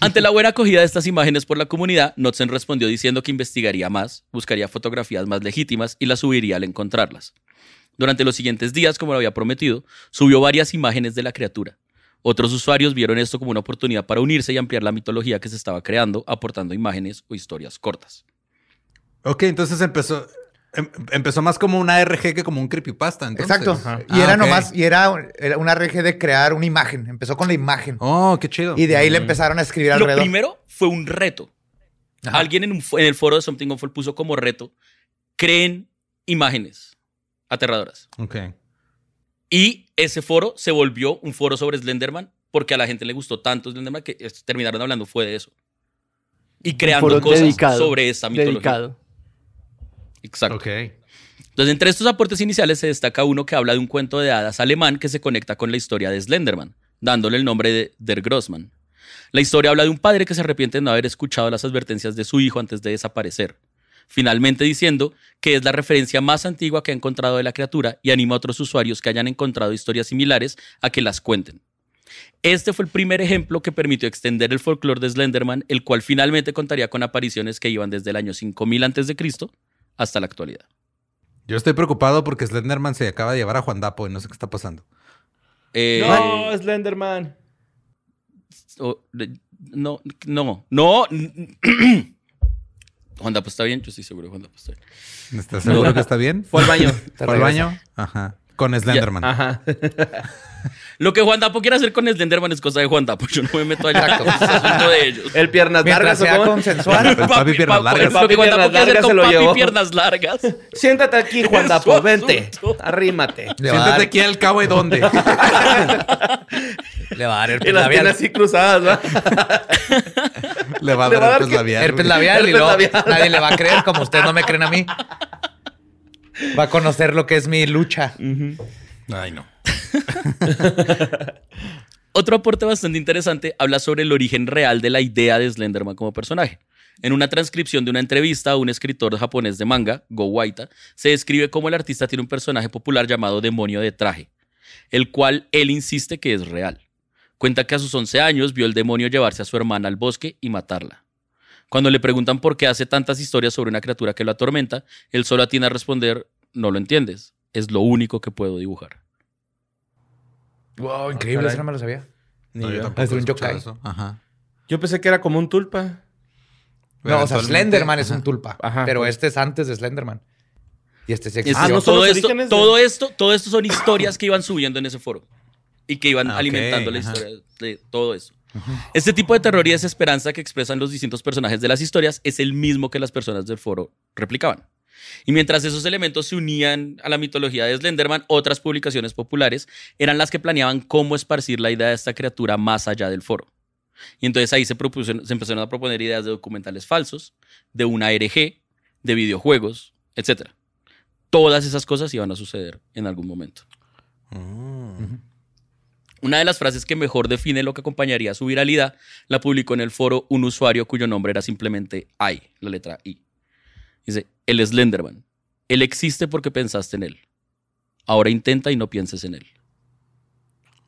Ante la buena acogida de estas imágenes por la comunidad, Knudsen respondió diciendo que investigaría más, buscaría fotografías más legítimas y las subiría al encontrarlas. Durante los siguientes días, como lo había prometido, subió varias imágenes de la criatura. Otros usuarios vieron esto como una oportunidad para unirse y ampliar la mitología que se estaba creando, aportando imágenes o historias cortas. Ok, entonces empezó, em- empezó más como una RG que como un creepypasta. Entonces. Exacto. Ah, Y era nomás, y era, era una RG de crear una imagen. Empezó con la imagen. Oh, qué chido. Y de ahí le empezaron a escribir Lo alrededor. primero fue un reto. Ajá. Alguien en, un fo- en el foro de Something Awful puso como reto, creen imágenes aterradoras. Ok. Y ese foro se volvió un foro sobre Slenderman porque a la gente le gustó tanto Slenderman que terminaron hablando fue de eso. Y creando cosas dedicado, sobre esta mitología. Dedicado. Exacto. Entonces, entre estos aportes iniciales se destaca uno que habla de un cuento de hadas alemán que se conecta con la historia de Slenderman, dándole el nombre de Der Grossman. La historia habla de un padre que se arrepiente de no haber escuchado las advertencias de su hijo antes de desaparecer, finalmente diciendo que es la referencia más antigua que ha encontrado de la criatura y anima a otros usuarios que hayan encontrado historias similares a que las cuenten. Este fue el primer ejemplo que permitió extender el folclore de Slenderman, el cual finalmente contaría con apariciones que iban desde el año 5000 a.C. hasta la actualidad. Yo estoy preocupado porque Slenderman se acaba de llevar a Juan Dapo y no sé qué está pasando. Eh, No, Slenderman. de- no, no, no. Juan Dapo está bien, yo estoy seguro que Juan Dapo está bien. ¿Estás seguro que está bien? Fue al baño. ¿Fue al baño? Ajá. Con Slenderman. Ajá. Lo que Juan Dapo quiere hacer con Slenderman es cosa de Juan Dapo. Yo no me meto allá. Exacto. Es asunto de ellos. El piernas Mientras largas. ¿o sea cómo? consensual. El papi piernas largas. Lo que Juan Dapo quiere hacer con papi llevó. piernas largas. Siéntate aquí, Juan Dapo. Vente. Arrímate. Siéntate dar, aquí al cabo de dónde. le va a dar Y herpes tiene labial. así cruzadas, ¿va? Le va a dar herpes labial. Herpes labial y Herpes luego labial. nadie le va a creer como ustedes no me creen a mí. Va a conocer lo que es mi lucha. Ay, no. Otro aporte bastante interesante habla sobre el origen real de la idea de Slenderman como personaje. En una transcripción de una entrevista a un escritor japonés de manga, Go Waita, se describe cómo el artista tiene un personaje popular llamado Demonio de Traje, el cual él insiste que es real. Cuenta que a sus 11 años vio el demonio llevarse a su hermana al bosque y matarla. Cuando le preguntan por qué hace tantas historias sobre una criatura que lo atormenta, él solo atiende a responder, no lo entiendes, es lo único que puedo dibujar. Wow, increíble. Eso no me lo sabía. Ni No, yo Es un yokai. eso. Ajá. Yo pensé que era como un tulpa. No, o sea, Slenderman es Ajá. un tulpa. Ajá. pero este es antes de Slenderman. Y este sí Y existió. Ah, no todo, esto, de- todo esto, todo esto son historias que iban subiendo en ese foro y que iban Ah, alimentando la ajá. historia de todo eso. Este tipo de terror y desesperanza que expresan los distintos personajes de las historias es el mismo que las personas del foro replicaban. Y mientras esos elementos se unían a la mitología de Slenderman, otras publicaciones populares eran las que planeaban cómo esparcir la idea de esta criatura más allá del foro. Y entonces ahí se, propusieron- se empezaron a proponer ideas de documentales falsos, de una RG, de videojuegos, etc. Todas esas cosas iban a suceder en algún momento. Mm. Una de las frases que mejor define lo que acompañaría su viralidad la publicó en el foro un usuario cuyo nombre era simplemente I, la letra I. Dice, el Slenderman. Él existe porque pensaste en él. Ahora intenta y no pienses en él.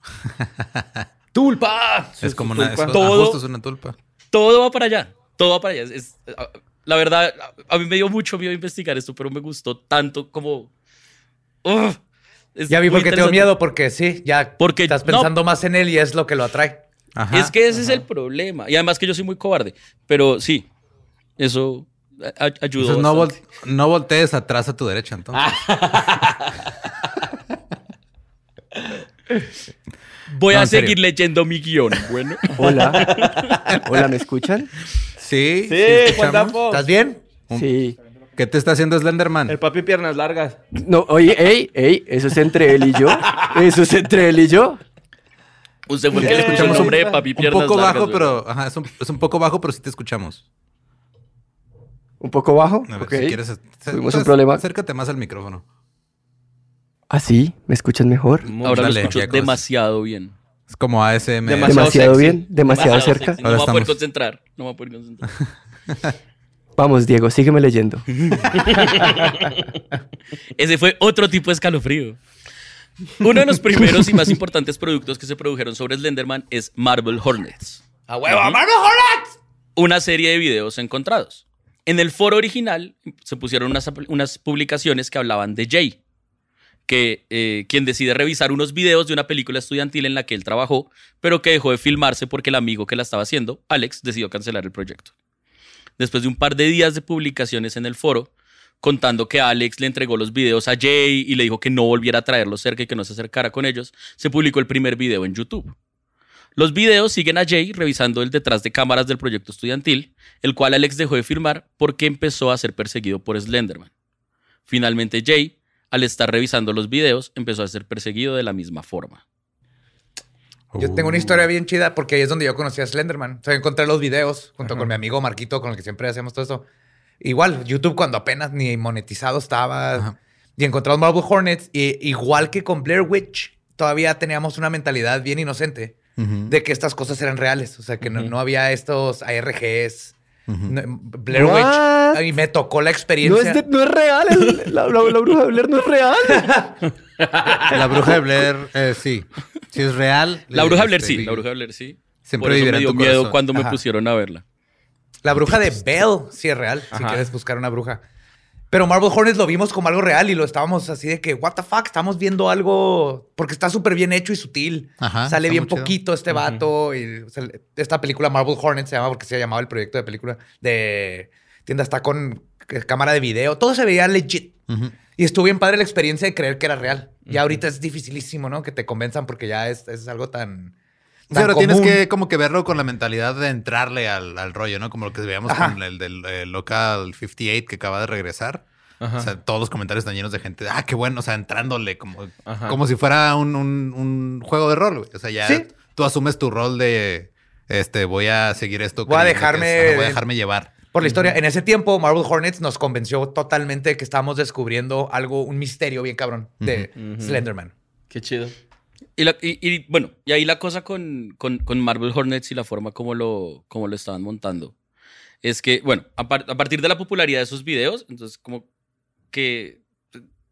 ¡Tulpa! Es como una... tulpa. Todo- justo es una tulpa. Todo va para allá. Todo va para allá. Es- la verdad, a, a mí me dio mucho miedo investigar esto, pero me gustó tanto como... Uf, es Ya vi muy por qué tengo miedo, porque sí, ya Porque- estás no. pensando más en él y es lo que lo atrae. Ajá. es que ese es el problema. Y además que yo soy muy cobarde. Pero sí, eso ayudó. Entonces no, vol- no voltees atrás a tu derecha, entonces. Voy No, a seguir leyendo mi guion. Bueno. Hola. Hola, ¿me escuchan? Sí, Sí. Dapo. ¿Estás bien? Sí. ¿Qué te está haciendo Slenderman? El papi piernas largas. No, oye, ey, ey, eso es entre él y yo. Eso es entre él y yo. Usted fue el que le Eh, escuchó el escuchamos nombre de un- papi un piernas poco largas, bajo, pero... Ajá, es un, es un poco bajo, pero sí te escuchamos. Un poco bajo. A ver, ok. si quieres... Tuvimos un problema. Acércate más al micrófono. ¿Ah, sí? ¿Me escuchan mejor? Ahora Dale, lo escucho demasiado bien. Es como ASMR. Demasiado bien, demasiado cerca. No me voy a poder concentrar. No me voy a poder concentrar. Vamos, Diego, sígueme leyendo. Ese fue otro tipo de escalofrío. Uno de los primeros y más importantes productos que se produjeron sobre Slenderman es Marble Hornets, ¡A huevo! ¡Marble Hornets! una serie de videos encontrados. En el foro original se pusieron unas, unas publicaciones que hablaban de Jay, que, eh, quien decide revisar unos videos de una película estudiantil en la que él trabajó, pero que dejó de filmarse porque el amigo que la estaba haciendo, Alex, decidió cancelar el proyecto. Después de un par de días de publicaciones en el foro, contando que Alex le entregó los videos a Jay y le dijo que no volviera a traerlos cerca y que no se acercara con ellos, se publicó el primer video en YouTube. Los videos siguen a Jay revisando el detrás de cámaras del proyecto estudiantil, el cual Alex dejó de firmar porque empezó a ser perseguido por Slenderman. Finalmente Jay, al estar revisando los videos, empezó a ser perseguido de la misma forma. Yo tengo una historia bien chida porque ahí es donde yo conocí a Slenderman. O sea, encontré los videos junto con mi amigo Marquito, con el que siempre hacemos todo eso. Igual, YouTube cuando apenas ni monetizado estaba. Ajá. Y encontramos Marble Hornets. Y igual que con Blair Witch, todavía teníamos una mentalidad bien inocente de que estas cosas eran reales. O sea, que no, no había estos ARGs. Blair What? Witch. Y me tocó la No experiencia. es, de- no es real. el- la, la- la bruja de Blair no es real. La bruja de Blair, eh, sí. Sí es real. La bruja Este, Blair sí, vi- la bruja Blair sí. Siempre Por eso me dio miedo corazón. cuando me pusieron a verla. La bruja de Belle, sí es real, si quieres buscar una bruja. Pero Marble Hornets lo vimos como algo real y lo estábamos así de que, what the fuck, estamos viendo algo porque está súper bien hecho y sutil. Ajá, Sale bien chido. poquito este vato. Y o sea, esta película Marble Hornets se llama porque se llamaba el proyecto de película de tienda. Está con cámara de video. Todo se veía legit. Ujú. Y estuvo bien padre la experiencia de creer que era real. Y ahorita es dificilísimo, ¿no? Que te convenzan porque ya es, es algo tan. Pero tienes que como que verlo con la mentalidad de entrarle al, al rollo, ¿no? Como lo que veíamos Ajá. con el del eh, Local 58 que acaba de regresar. Ajá. O sea, todos los comentarios están llenos de gente. de, Ah, qué bueno. O sea, entrándole como, Ajá. como si fuera un, un- un juego de rol. güey. O sea, ya Sí. tú asumes tu rol de este, voy a seguir esto. Voy a dejarme- es- ajá, voy a dejarme llevar. Por la historia, en ese tiempo, Marvel Hornets nos convenció totalmente de que estábamos descubriendo algo, un misterio bien cabrón de Ujú. Slenderman. Qué chido. Y, la- y- y, bueno, y ahí la cosa con, con, con Marvel Hornets y la forma como lo, como lo estaban montando es que, bueno, a, par- a partir de la popularidad de esos videos, entonces como que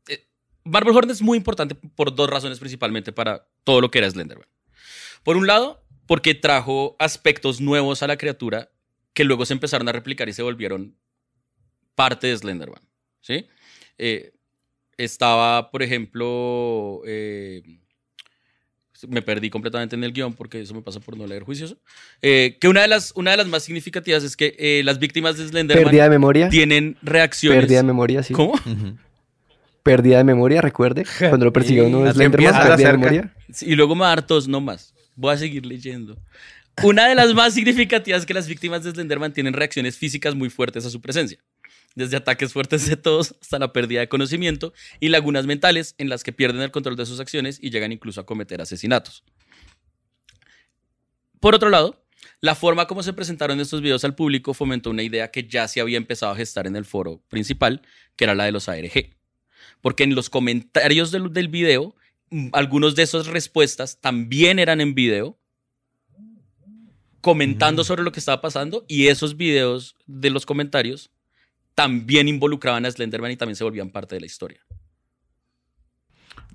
eh, Marvel Hornets es muy importante por dos razones principalmente para todo lo que era Slenderman. Por un lado, porque trajo aspectos nuevos a la criatura que luego se empezaron a replicar y se volvieron parte de Slenderman, ¿sí? Eh, estaba, por ejemplo, eh, me perdí completamente en el guion porque eso me pasa por no leer juicioso. Eh, que una de, las, una de las más significativas es que eh, las víctimas de Slenderman Pérdida de memoria. tienen reacciones. Pérdida de memoria, sí. ¿Cómo? Ujú. Pérdida de memoria, recuerde. Cuando lo persiguió uno de Slenderman, pérdida de memoria. Y luego me va a dar tos, no más. Voy a seguir leyendo. Una de las más significativas es que las víctimas de Slenderman tienen reacciones físicas muy fuertes a su presencia. Desde ataques fuertes de tos hasta la pérdida de conocimiento y lagunas mentales en las que pierden el control de sus acciones y llegan incluso a cometer asesinatos. Por otro lado, la forma como se presentaron estos videos al público fomentó una idea que ya se había empezado a gestar en el foro principal, que era la de los ARG. Porque en los comentarios del, del video, algunos de esas respuestas también eran en video, comentando sobre lo que estaba pasando, y esos videos de los comentarios también involucraban a Slenderman y también se volvían parte de la historia.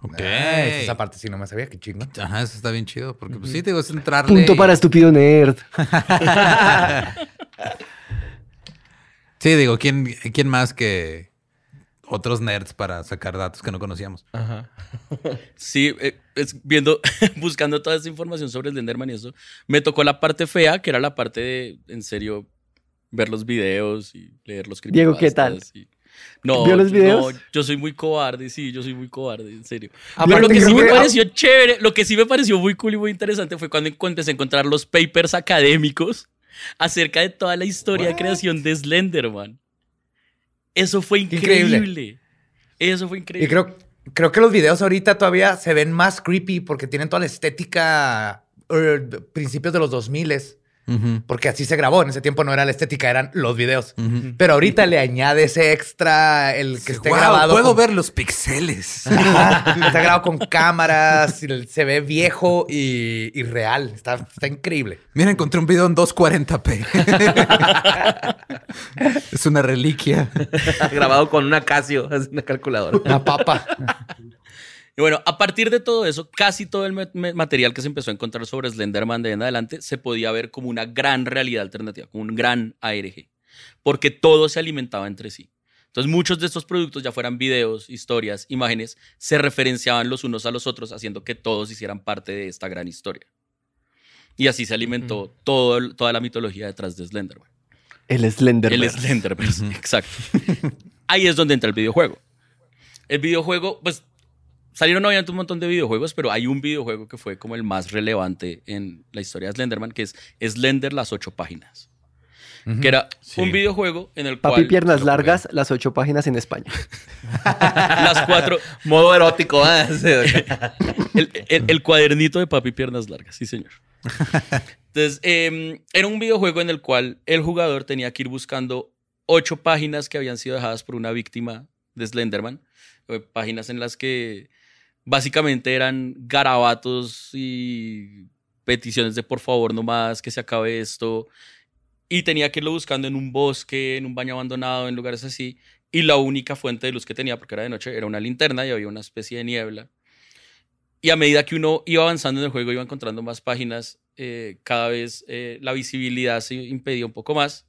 Ok. Nice. Esa parte sí no me sabía, qué chingo. Ajá, eso está bien chido. Porque, pues sí, te digo, es entrarle. Punto para estúpido nerd. Sí, digo, ¿quién, ¿quién más que otros nerds para sacar datos que no conocíamos? Ajá. Sí, eh, es viendo, buscando toda esa información sobre Slenderman y eso, me tocó la parte fea, que era la parte de, en serio, ver los videos y leer los Diego, ¿qué tal? y- No, ¿Vio los videos? no, yo soy muy cobarde, sí, yo soy muy cobarde, en serio. Aparte Pero lo que sí me pareció chévere, lo que sí me pareció muy cool y muy interesante fue cuando empecé a encontrar los papers académicos acerca de toda la historia de creación de Slenderman. Eso fue Increíble. increíble. Eso fue increíble. Y creo, creo que los videos ahorita todavía se ven más creepy porque tienen toda la estética eh, de principios de los 2000 Ujú, porque así se grabó. En ese tiempo no era la estética, eran los videos. Pero ahorita le añade ese extra, el que esté Guau, grabado. Puedo con- ver los pixeles. Ajá, está grabado con cámaras, se ve viejo y, y real. Está, está increíble. Mira, encontré un video en 240p. es una reliquia. Grabado con una Casio, es una calculadora. Una papa. Y bueno, a partir de todo eso, casi todo el ma- ma- material que se empezó a encontrar sobre Slenderman de ahí en adelante se podía ver como una gran realidad alternativa, como un gran ARG, porque todo se alimentaba entre sí. Entonces muchos de estos productos, ya fueran videos, historias, imágenes, se referenciaban los unos a los otros, haciendo que todos hicieran parte de esta gran historia. Y así se alimentó todo toda la mitología detrás de Slenderman. El Slenderman. El Slenderverse, exacto. Ahí es donde entra el videojuego. El videojuego, pues salieron obviamente un montón de videojuegos, pero hay un videojuego que fue como el más relevante en la historia de Slenderman, que es Slender las ocho páginas. Que era Sí. un videojuego en el Papi cual Piernas lo Largas, las ocho páginas en España. las cuatro, Modo erótico. Sí. el, el- el cuadernito de papi piernas largas, sí señor. Entonces, eh, era un videojuego en el cual el jugador tenía que ir buscando ocho páginas que habían sido dejadas por una víctima de Slenderman. eh, Páginas en las que básicamente eran garabatos y peticiones de por favor no más, que se acabe esto. Y tenía que irlo buscando en un bosque, en un baño abandonado, en lugares así. Y la única fuente de luz que tenía, porque era de noche, era una linterna y había una especie de niebla. Y a medida que uno iba avanzando en el juego, iba encontrando más páginas, eh, cada vez eh, la visibilidad se impedía un poco más.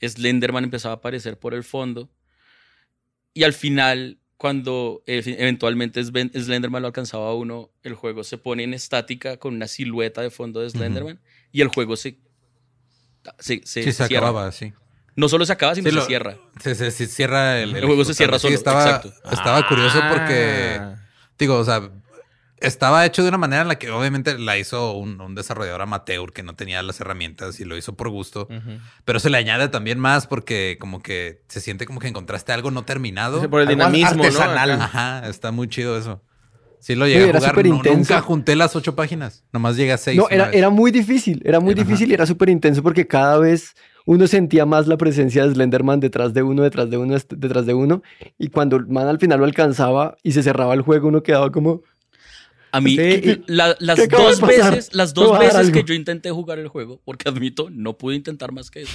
Slenderman empezaba a aparecer por el fondo. Y al final, cuando eh, eventualmente Slenderman lo alcanzaba a uno, el juego se pone en estática con una silueta de fondo de Slenderman y el juego se, se, se Sí, se cierra. acababa, sí. No solo se acaba, sino Sí, se lo- cierra. Se, se- se cierra el... El juego se cierra Sí, solo, estaba, exacto. estaba curioso porque... Ah. Digo, o sea, estaba hecho de una manera en la que obviamente la hizo un, un desarrollador amateur que no tenía las herramientas y lo hizo por gusto. Pero se le añade también más porque como que se siente como que encontraste algo no terminado. Sí, por el Algo dinamismo, artesanal. ¿no? Ajá, está muy chido eso. Sí lo Sí, llegué a jugar. no- nunca junté las ocho páginas. Nomás llegué a seis. No, era, muy difícil, era muy Ajá. difícil y era súper intenso porque cada vez uno sentía más la presencia de Slenderman detrás de uno, detrás de uno, detrás de uno. Y cuando el man al final lo alcanzaba y se cerraba el juego, uno quedaba como... A mí, Sí. la- las ¿Qué acaba de dos veces, las dos a veces que yo intenté jugar el juego, porque admito, no pude intentar más que eso.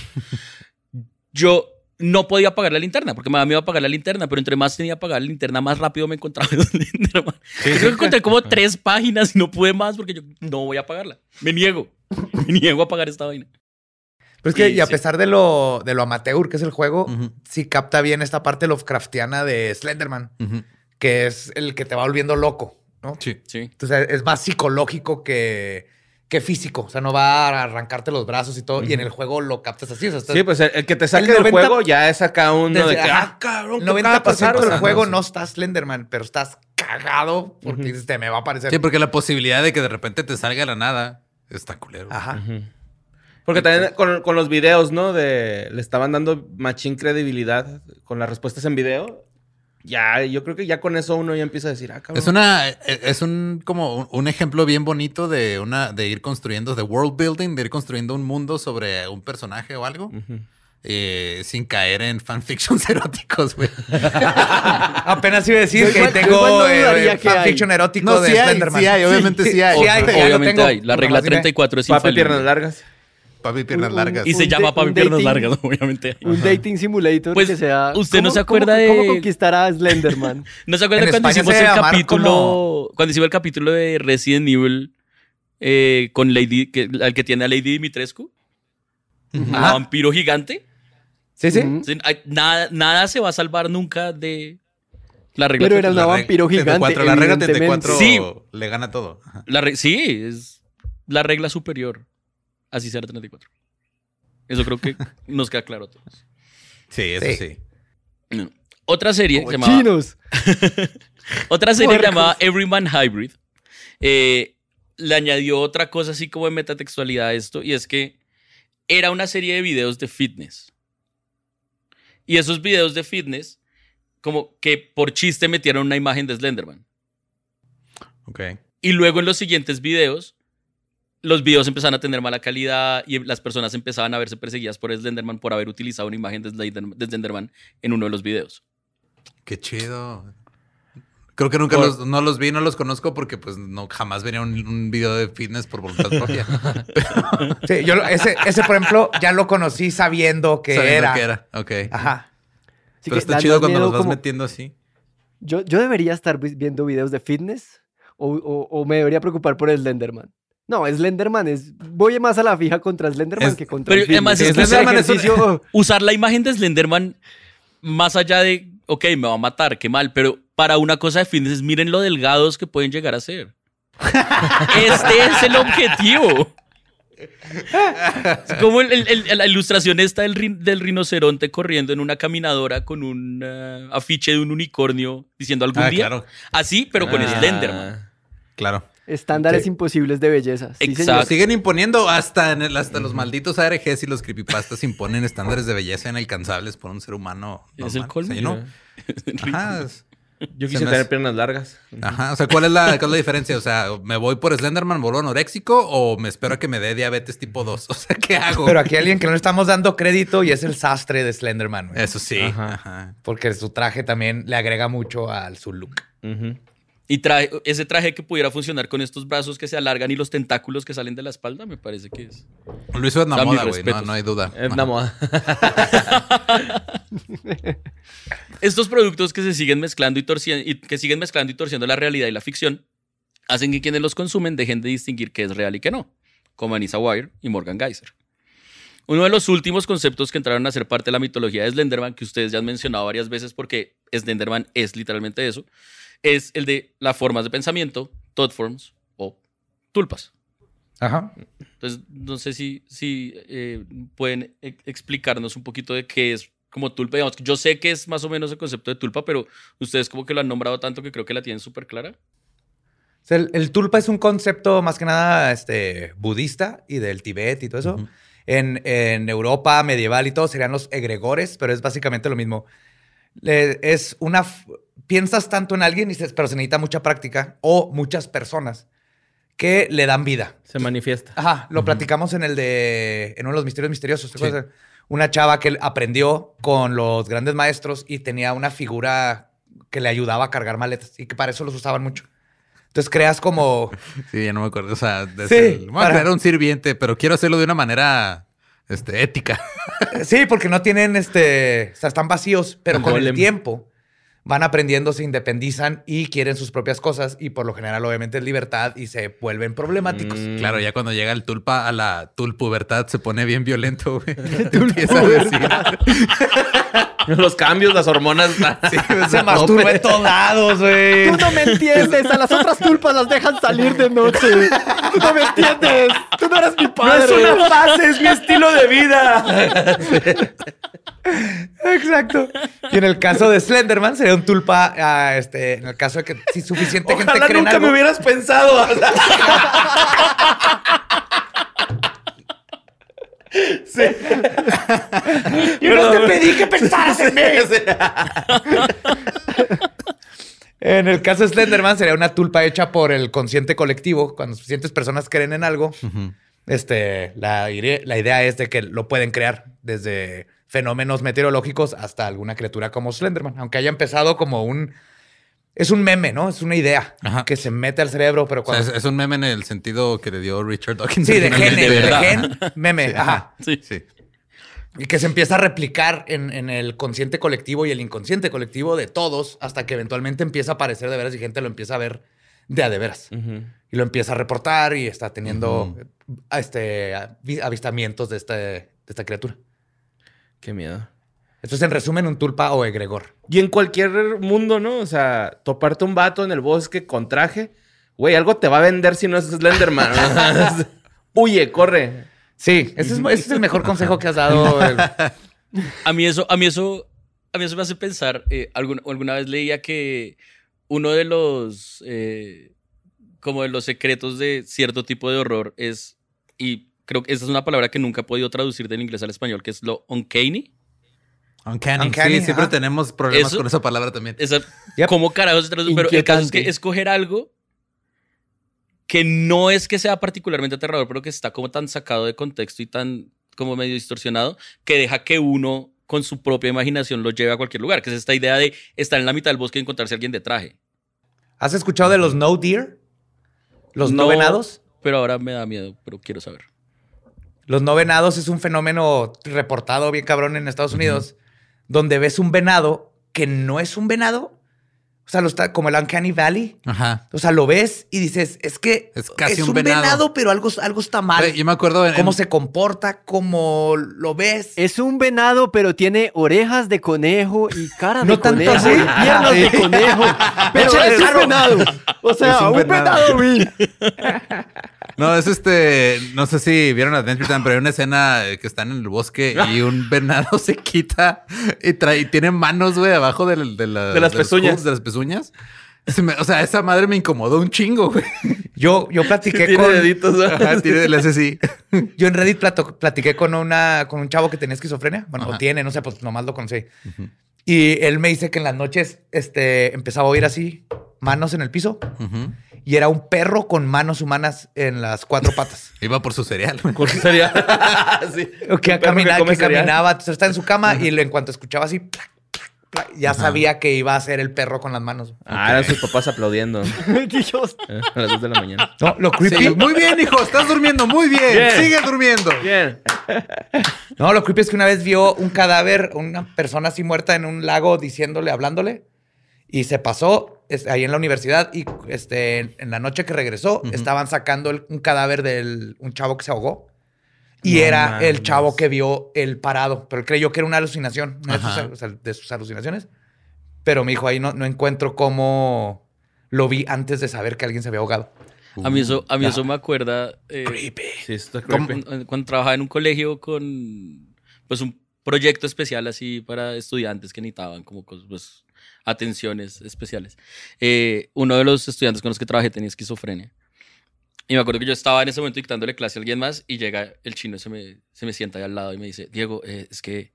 yo no podía apagar la linterna, porque me daba miedo apagar la linterna, pero entre más tenía que apagar la linterna, más rápido me encontraba linterna. Yo creo que encontré como tres páginas y no pude más porque yo no voy a apagarla. Me niego. Me niego a apagar esta vaina. Pero es que, Y y a sí. pesar de lo, de lo amateur que es el juego, Ujú, sí capta bien esta parte Lovecraftiana de Slenderman, que es el que te va volviendo loco, ¿no? Sí. Sí. Entonces es más psicológico que, que físico. O sea, no va a arrancarte los brazos y todo. Y en el juego lo captas así. O sea, estás- Sí, pues el, el que te saque El del 90 juego ya es acá uno desde- de que, ajá, ah, cabrón, el ¿qué acaba de 90% pasar? del juego sí. no está Slenderman, pero estás cagado porque dices, te me va a aparecer. Sí, porque la posibilidad de que de repente te salga la nada está culero. Ajá. Porque también con, con los videos, ¿no? De le estaban dando machín credibilidad con las respuestas en video. Ya, yo creo que ya con eso uno ya empieza a decir, ah, cabrón. Es una, es un como un, ejemplo bien bonito de una, de ir construyendo, de world building, de ir construyendo un mundo sobre un personaje o algo, Ujú. eh, sin caer en fanfictions eróticos, güey. Apenas iba a decir Yo que igual- tengo eh, que hay. fanfiction erótico No, de sí hay, Slenderman. sí hay, obviamente sí hay. Sí hay, ya lo Obviamente tengo. hay. La regla Nomás dime. 34 es Papi, infalible. piernas largas. Papi, piernas Un- largas. Y se llama Papi Piernas Largas, obviamente. Un dating simulator Pues, que sea... ¿usted no ¿cómo- se acuerda cómo- de- ¿Cómo conquistar a Slenderman? ¿No se acuerda En cuando España hicimos el capítulo? como- Cuando hicimos el capítulo de Resident Evil eh, con Lady, que, al que tiene a Lady Dimitrescu, un vampiro gigante. Sí, sí. Nada, nada se va a salvar nunca de la regla. Pero era una vampiro gigante, 34, la regla. 34 Sí. le gana todo. Ajá. La re- sí, es la regla superior. Así será 34. Eso creo que nos queda claro a todos. Sí, eso Sí. No. Otra serie Como llamaba, chinos. otra serie Puercos. llamada Everyman Hybrid eh, le añadió otra cosa así como de metatextualidad a esto y es que era una serie de videos de fitness. Y esos videos de fitness como que por chiste metieron una imagen de Slenderman. Ok. Y luego en los siguientes videos, los videos empezaron a tener mala calidad y las personas empezaban a verse perseguidas por Slenderman por haber utilizado una imagen de Slender- de Slenderman en uno de los videos. Qué chido. Creo que nunca Por- los, no los vi, no los conozco porque pues no jamás venía un, un video de fitness por voluntad propia. Sí, yo ese, ese, por ejemplo, ya lo conocí sabiendo que Sabiendo era. que era. Ok. Ajá. Así Pero que está chido cuando los vas como- metiendo así. Yo, yo debería estar vi- viendo videos de fitness o, o- o me debería preocupar por Slenderman. No, Slenderman es. Voy más a la fija contra Slenderman Es- que contra pero el además es que Slenderman es un- Usar la imagen de Slenderman más allá de, ok, me va a matar, qué mal, pero para una cosa de fitness, miren lo delgados que pueden llegar a ser. Este es el objetivo. Es como el- el- el- la ilustración esta del, rin- del rinoceronte corriendo en una caminadora con un ah, afiche de un unicornio diciendo algún Ah, día. claro. Así, pero con Ah. Slenderman. Claro. Estándares Sí. imposibles de belleza. Sí, Exacto. Siguen imponiendo hasta, en el- hasta los malditos ARGs y los creepypastas imponen estándares de belleza inalcanzables por un ser humano. Es el colmo. O sea, yo no- Ajá, Yo Se quise tener hace- piernas largas. ajá. O sea, ¿cuál es, la, ¿cuál es la diferencia? O sea, ¿me voy por Slenderman, vuelvo anoréxico o me espero a que me dé diabetes tipo 2? O sea, ¿qué hago? Pero aquí hay alguien que no le estamos dando crédito y es el sastre de Slenderman. güey. Eso sí. Ajá. Ajá. Porque su traje también le agrega mucho al su look. Ujú. Y traje, ese traje que pudiera funcionar con estos brazos que se alargan y los tentáculos que salen de la espalda, me parece que es. Lo hizo en la Da mis moda, güey. No, hay duda. La moda. Estos productos que se siguen mezclando y torciendo, y que siguen mezclando y torciendo la realidad y la ficción, hacen que quienes los consumen dejen de distinguir qué es real y qué no, como Anissa Wire y Morgan Geyser. Uno de los últimos conceptos que entraron a ser parte de la mitología de Slenderman, que ustedes ya han mencionado varias veces porque Slenderman es literalmente eso, es el de las formas de pensamiento, thought forms o tulpas. Ajá. Entonces, no sé si, si eh, pueden e- explicarnos un poquito de qué es como tulpa. Digamos, yo sé que es más o menos el concepto de tulpa, pero ustedes como que lo han nombrado tanto que creo que la tienen súper clara. O sea, el, el tulpa es un concepto más que nada este, budista y del Tibet y todo eso. En, en Europa medieval y todo serían los egregores, pero es básicamente lo mismo. Le- es una... Piensas tanto en alguien, y dices, pero se necesita mucha práctica o muchas personas que le dan vida. Se manifiesta. Ajá, lo platicamos en el de... En uno de los misterios misteriosos. ¿te Sí. acuerdas? Una chava que aprendió con los grandes maestros y tenía una figura que le ayudaba a cargar maletas y que para eso los usaban mucho. Entonces creas como... Sí, ya no me acuerdo. O sea, de Sí, ser- voy a para- crear un sirviente, pero quiero hacerlo de una manera este, ética. Sí, porque no tienen este. O sea, están vacíos, pero con el tiempo van aprendiendo, se independizan y quieren sus propias cosas. Y por lo general, obviamente, es libertad y se vuelven problemáticos. Mm. Claro, ya cuando llega el tulpa a la tulpubertad se pone bien violento, güey. Empieza a decir. Los cambios, las hormonas. Se masturba en todos lados, güey. Tú no me entiendes. A las otras tulpas las dejan salir de noche. Tú no me entiendes. Tú no eres mi padre. fase, es mi estilo de vida. Exacto. Y en el caso de Slenderman, sería un tulpa. ah, este, en el caso de que si suficiente gente Ojalá cree en nunca algo. me hubieras pensado. Yo no te pedí que pensaras en mí. En el caso de Slenderman sería una tulpa hecha por el consciente colectivo. Cuando suficientes personas creen en algo, este, la, la idea es de que lo pueden crear desde fenómenos meteorológicos hasta alguna criatura como Slenderman. Aunque haya empezado como un... Es un meme, ¿no? Es una idea Ajá. que se mete al cerebro, pero O sea, cuando... es, es un meme en el sentido que le dio Richard Dawkins. sí, de gen, de gen, meme. Ajá. Sí. Sí. Y que se empieza a replicar en, en el consciente colectivo y el inconsciente colectivo de todos hasta que eventualmente empieza a aparecer de veras y gente lo empieza a ver de a de veras. Y lo empieza a reportar y está teniendo a- este, avi- avistamientos de, este, de esta criatura. Qué miedo. Esto es en resumen un tulpa o egregor. Y en cualquier mundo, ¿no? O sea, toparte un vato en el bosque con traje. Güey, algo te va a vender si no es Slenderman. ¿no? Huye, corre. Sí, ese es, ese es el mejor consejo que has dado. el- A mí eso, a mí eso, a mí eso me hace pensar. eh, alguna, alguna vez leía que uno de los, eh, como de los secretos de cierto tipo de horror es, y creo que esa es una palabra que nunca he podido traducir del inglés al español, que es lo uncanny. Uncanny. Uncanny, sí, siempre tenemos problemas Eso- con esa palabra también. Esa, Yep. ¿Cómo carajos se? Pero el caso es que escoger algo que no es que sea particularmente aterrador, pero que está como tan sacado de contexto y tan como medio distorsionado, que deja que uno con su propia imaginación lo lleve a cualquier lugar, que es esta idea de estar en la mitad del bosque y encontrarse a alguien de traje. ¿Has escuchado de los no deer? Los no, No. venados. Pero ahora me da miedo, pero quiero saber. Los no venados es un fenómeno reportado bien cabrón en Estados Unidos, donde ves un venado que no es un venado. O sea, lo está, como el Uncanny Valley. Ajá. O sea, lo ves y dices, es que Es casi un venado. venado. pero algo, algo está mal. Yo me acuerdo en, Cómo en- se comporta, cómo lo ves. Es un venado, pero tiene orejas de conejo y cara No de tanto conejo así. y piernas de conejo. Pero es un venado. O sea, Es un un, venado. venado. No, es este. No sé si vieron Adventure Time, pero hay una escena que están en el bosque y un venado se quita y, trae, y tiene manos, güey, abajo de, la- De las pezuñas. de las pezuñas. Se me- o sea, esa madre me incomodó un chingo, güey. Yo, yo platiqué Tiene con. deditos, ¿no? Ajá, tiene, le hace así. Yo en Reddit plato- platiqué con, una, con un chavo que tenía esquizofrenia. Bueno, Ajá. o tiene, no sé, pues nomás lo conocí. Y él me dice que en las noches este, empezaba a oír así manos en el piso y era un perro con manos humanas en las cuatro patas. Iba por su cereal, güey. ¿Cuál sería? sí. que, camina- que cereal. caminaba, estaba en su cama y en cuanto escuchaba así, plac, plac, plac, ya sabía que iba a ser el perro con las manos. Ah, eran sus papás aplaudiendo Dios. eh, a las 2 de la mañana. No, lo creepy. Sí, muy bien, hijo. Estás durmiendo muy bien. Bien. Sigue durmiendo. Bien. No, lo creepy es que una vez vio un cadáver, una persona así muerta en un lago diciéndole, hablándole, y se pasó ahí en la universidad y este, en, la noche que regresó estaban sacando el- un cadáver de un chavo que se ahogó. Y No era el chavo que vio el parado, pero él creyó que era una alucinación, una de sus, de alucinaciones. Pero me dijo, ahí no, no encuentro cómo lo vi antes de saber que alguien se había ahogado. A mí eso, a mí eso me acuerda eh, Sí, está cuando, creepy. cuando trabajaba en un colegio con pues un proyecto especial así para estudiantes que necesitaban como cosas, pues, atenciones especiales. Eh, uno de los estudiantes con los que trabajé tenía esquizofrenia. Y me acuerdo que yo estaba en ese momento dictándole clase a alguien más y llega el chino, se me, se me sienta ahí al lado y me dice, Diego, eh, es que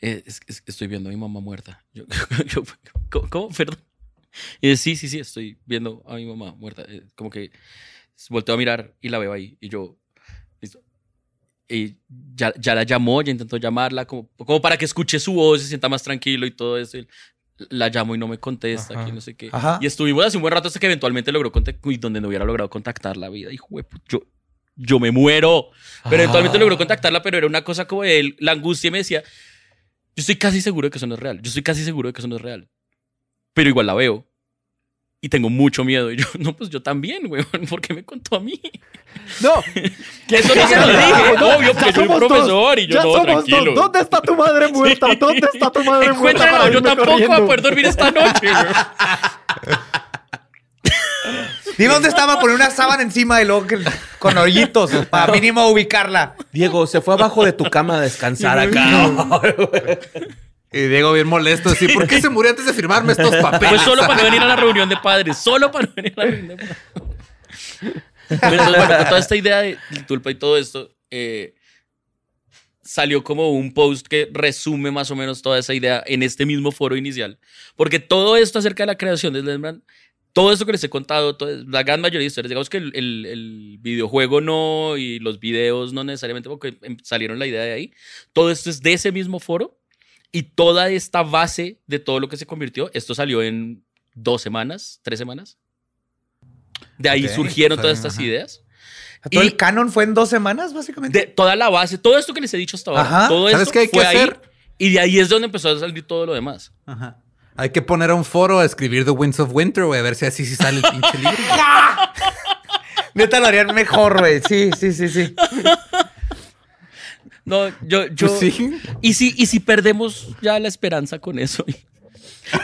eh, es- es- estoy viendo a mi mamá muerta. Yo, yo, ¿cómo, cómo? Perdón. Y dice, sí, sí, sí, estoy viendo a mi mamá muerta. Eh, como que volteo a mirar y la veo ahí. Y yo, listo. Y ya, ya la llamó, ya intentó llamarla, como, como para que escuche su voz y se sienta más tranquilo y todo eso. Y la llamo y no me contesta, Ajá. que no sé qué. Ajá. Y estuvimos hace un buen rato hasta que eventualmente logró contactar, y donde no hubiera logrado contactar la vida. Hijo de pu- yo, yo me muero. Pero eventualmente Ah. logró contactarla, pero era una cosa como de él, la angustia y me decía, yo estoy casi seguro de que eso no es real. Yo estoy casi seguro de que eso no es real. Pero igual la veo. Y tengo mucho miedo. Y yo, no, pues yo también, güey. ¿Por qué me contó a mí? No. Eso no se lo dije. Obvio, porque soy un somos dos. profesor y yo ya no, somos tranquilo. dos. ¿Dónde está tu madre muerta? ¿Dónde está tu madre muerta? Para yo tampoco voy a corriendo? poder dormir esta noche, güey. Dime dónde estaba, poner una sábana encima luego que- con hoyitos para mínimo ubicarla. Diego, se fue abajo de tu cama a descansar acá. Y Diego bien molesto, así, ¿por qué se murió antes de firmarme estos papeles? Pues solo para no venir a la reunión de padres. Solo para no venir a la reunión de padres. Pero entonces, bueno, con toda esta idea de tulpa y todo esto, eh, salió como un post que resume más o menos toda esa idea en este mismo foro inicial. Porque todo esto acerca de la creación de Slenderman, todo esto que les he contado, todo- la gran mayoría de historias, digamos que el, el- el videojuego no y los videos no necesariamente porque em- salieron la idea de ahí, todo esto es de ese mismo foro y toda esta base de todo lo que se convirtió, esto salió en dos semanas, tres semanas. De ahí Ok, surgieron todas estas ajá. ideas. Todo Y- el canon fue en dos semanas, básicamente. De toda la base, todo esto que les he dicho hasta ahora, Ajá. todo ¿Sabes esto qué hay que fue ahí hacer? y de ahí es donde empezó a salir todo lo demás. Ajá. Hay que poner a un foro a escribir The Winds of Winter, güey, a ver si así sí sale el pinche libro. Neta lo harían mejor, güey. Sí, sí, sí, sí. No, yo, yo. Pues sí. Y si, y si perdemos ya la esperanza con eso.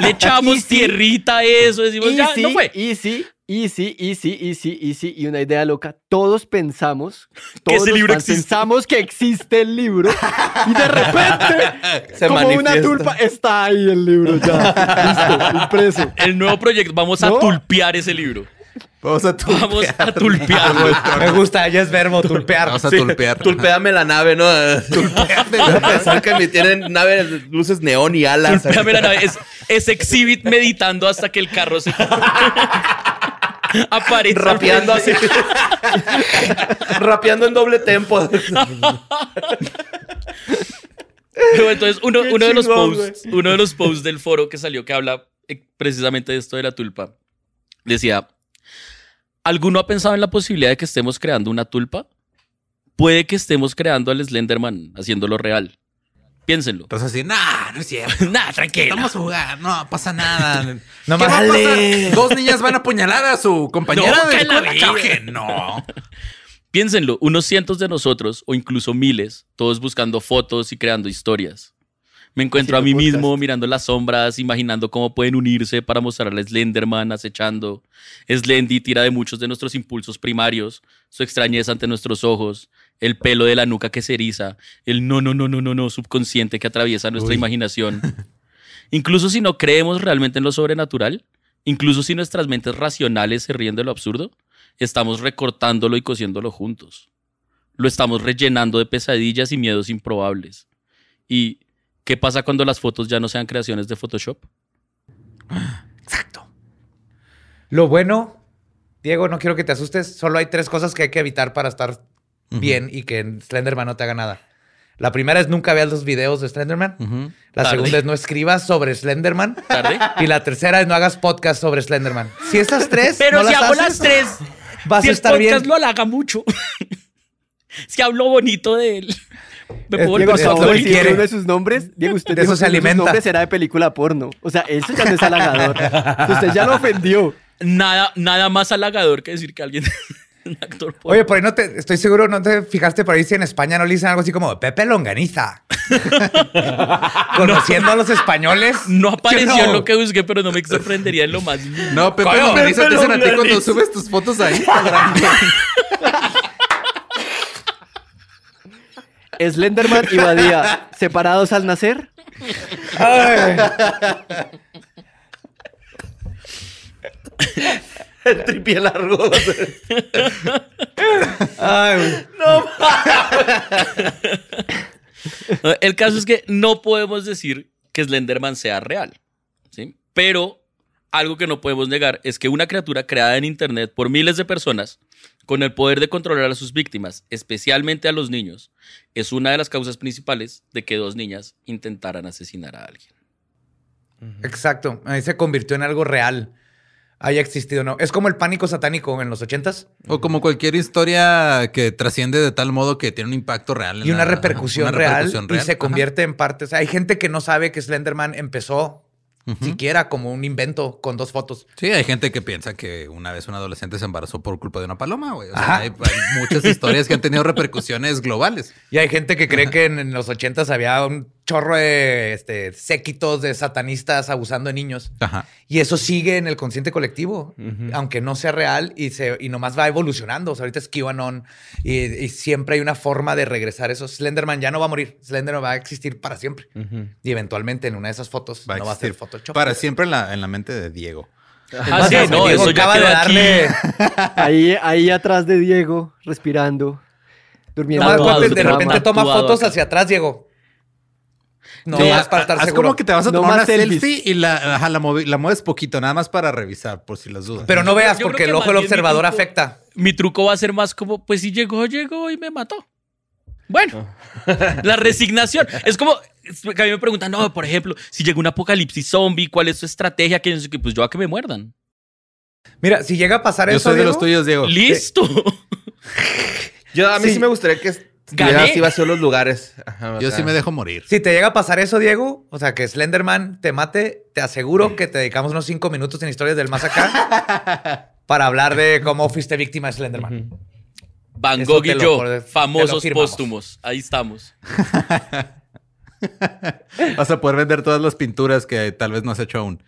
Le echamos Y sí. tierrita a eso, decimos, ya, no fue. easy, easy, easy, easy, easy. Y una idea loca. Todos pensamos, Que todos ese los libro existe. pensamos que existe el libro. Y de repente, Se como manifiesta. una tulpa, está ahí el libro ya. Listo, impreso. El nuevo proyecto, vamos a tulpear ese libro. Vamos a tulpear. Vamos a tulpearlo. Me gusta, ya es verbo, tulpear. Vamos a Sí, tulpear. Tulpeame la nave, ¿no? Pensar que me tienen naves, luces neón y alas. Tulpeame la nave. Es, es Exhibit meditando hasta que el carro se. Aparece. Rapeando así. Rapeando en doble tempo. Pero entonces, uno, de los chingón, posts, uno de los posts del foro que salió que habla eh, precisamente de esto de la tulpa, decía: ¿Alguno ha pensado en la posibilidad de que estemos creando una tulpa? Puede que estemos creando al Slenderman haciéndolo real. Piénsenlo. Entonces así, nah, no es cierto. Nah, tranquilo. Vamos a jugar, no pasa nada. No ¿Qué más- va a pasar? Dale. Dos niñas van a apuñalar a su compañera No, de la vida. No. Piénsenlo, unos cientos de nosotros, o incluso miles, todos buscando fotos y creando historias. Me encuentro a mí podcast. mismo mirando las sombras, imaginando cómo pueden unirse para mostrar a Slenderman acechando. Slendy tira de muchos de nuestros impulsos primarios, su extrañeza ante nuestros ojos, el pelo de la nuca que se eriza, el no, no, no, no, no, no subconsciente que atraviesa nuestra imaginación. Incluso si no creemos realmente en lo sobrenatural, incluso si nuestras mentes racionales se ríen de lo absurdo, estamos recortándolo y cosiéndolo juntos. Lo estamos rellenando de pesadillas y miedos improbables. ¿Y qué pasa cuando las fotos ya no sean creaciones de Photoshop? Exacto. Lo bueno, Diego, no quiero que te asustes. Solo hay tres cosas que hay que evitar para estar bien y que en Slenderman no te haga nada. La primera es nunca veas los videos de Slenderman. La Tarde. segunda es no escribas sobre Slenderman. ¿Tarde? Y la tercera es no hagas podcast sobre Slenderman. Si estas tres Pero no si las hago haces, las tres, vas si a el estar podcast bien. lo halaga mucho. si hablo bonito de él. Me puedo Diego eso quiere. uno de sus nombres. Diego, usted eso se alimenta. nombres era de película porno. O sea, eso ya no es halagador. usted ya lo ofendió. nada, nada más halagador que decir que alguien es un actor porno. Oye, por ahí no te, estoy seguro, no te fijaste por ahí si en España no le dicen algo así como Pepe Longaniza. Conociendo a los españoles. no apareció en lo que busqué, pero no me sorprendería en lo más. mínimo. No, Pepe Longaniza te dicen a ti cuando subes tus fotos a Instagram. Slenderman y Badía, separados al nacer. Ay, El tripié largo. ay, güey. El caso es que no podemos decir que Slenderman sea real, ¿sí? Pero algo que no podemos negar es que una criatura creada en Internet por miles de personas, con el poder de controlar a sus víctimas, especialmente a los niños, es una de las causas principales de que dos niñas intentaran asesinar a alguien. Exacto. Ahí se convirtió en algo real. Haya existido o no. Es como el pánico satánico en los ochentas. O como cualquier historia que trasciende de tal modo que tiene un impacto real. en y una la- repercusión, una real, repercusión y se Ajá. convierte en parte. O sea, hay gente que no sabe que Slenderman empezó Siquiera como un invento con dos fotos. Sí, hay gente que piensa que una vez un adolescente se embarazó por culpa de una paloma, güey. O sea, hay, hay muchas historias que han tenido repercusiones globales. Y hay gente que cree que en, en los ochentas había un chorro de este, séquitos de satanistas abusando de niños. Ajá. Y eso sigue en el consciente colectivo, aunque no sea real y, se, y nomás va evolucionando. O sea, ahorita es QAnon y, y siempre hay una forma de regresar eso. Slenderman ya no va a morir. Slenderman va a existir para siempre. Y eventualmente en una de esas fotos Va a no va a ser Photoshop. para siempre en la, en la mente de Diego. Ah, sí, no, Diego eso ya acaba de darle... Ahí, ahí atrás de Diego, respirando, durmiendo. De repente toma fotos acá. hacia atrás, Diego. No Sí, más para estar haz seguro. como que te vas a No tomar una selfies. selfie y la, ajá, la, la mueves poquito, nada más para revisar, por si las dudas. Pero no veas porque que el ojo del mi observador truco- afecta. Mi truco va a ser más como, pues si llegó, llegó y me mató. Bueno, la resignación. Es como que a mí me preguntan, no, por ejemplo, si llega un apocalipsis zombie, ¿cuál es su estrategia? Que pues yo a que me muerdan. Mira, si llega a pasar Yo eso, soy de Diego, los tuyos, Diego. Listo. Yo, a mí sí, Sí. me gustaría que Gané. así vacíos los lugares. Ajá, Yo sea, sí me dejo morir. Si te llega a pasar eso, Diego, o sea, que Slenderman te mate, te aseguro que te dedicamos unos cinco minutos en historias del más acá para hablar de cómo fuiste víctima de Slenderman. Van Gogh y yo, lo famosos póstumos. Ahí estamos. Vas a poder vender todas las pinturas que tal vez no has hecho aún.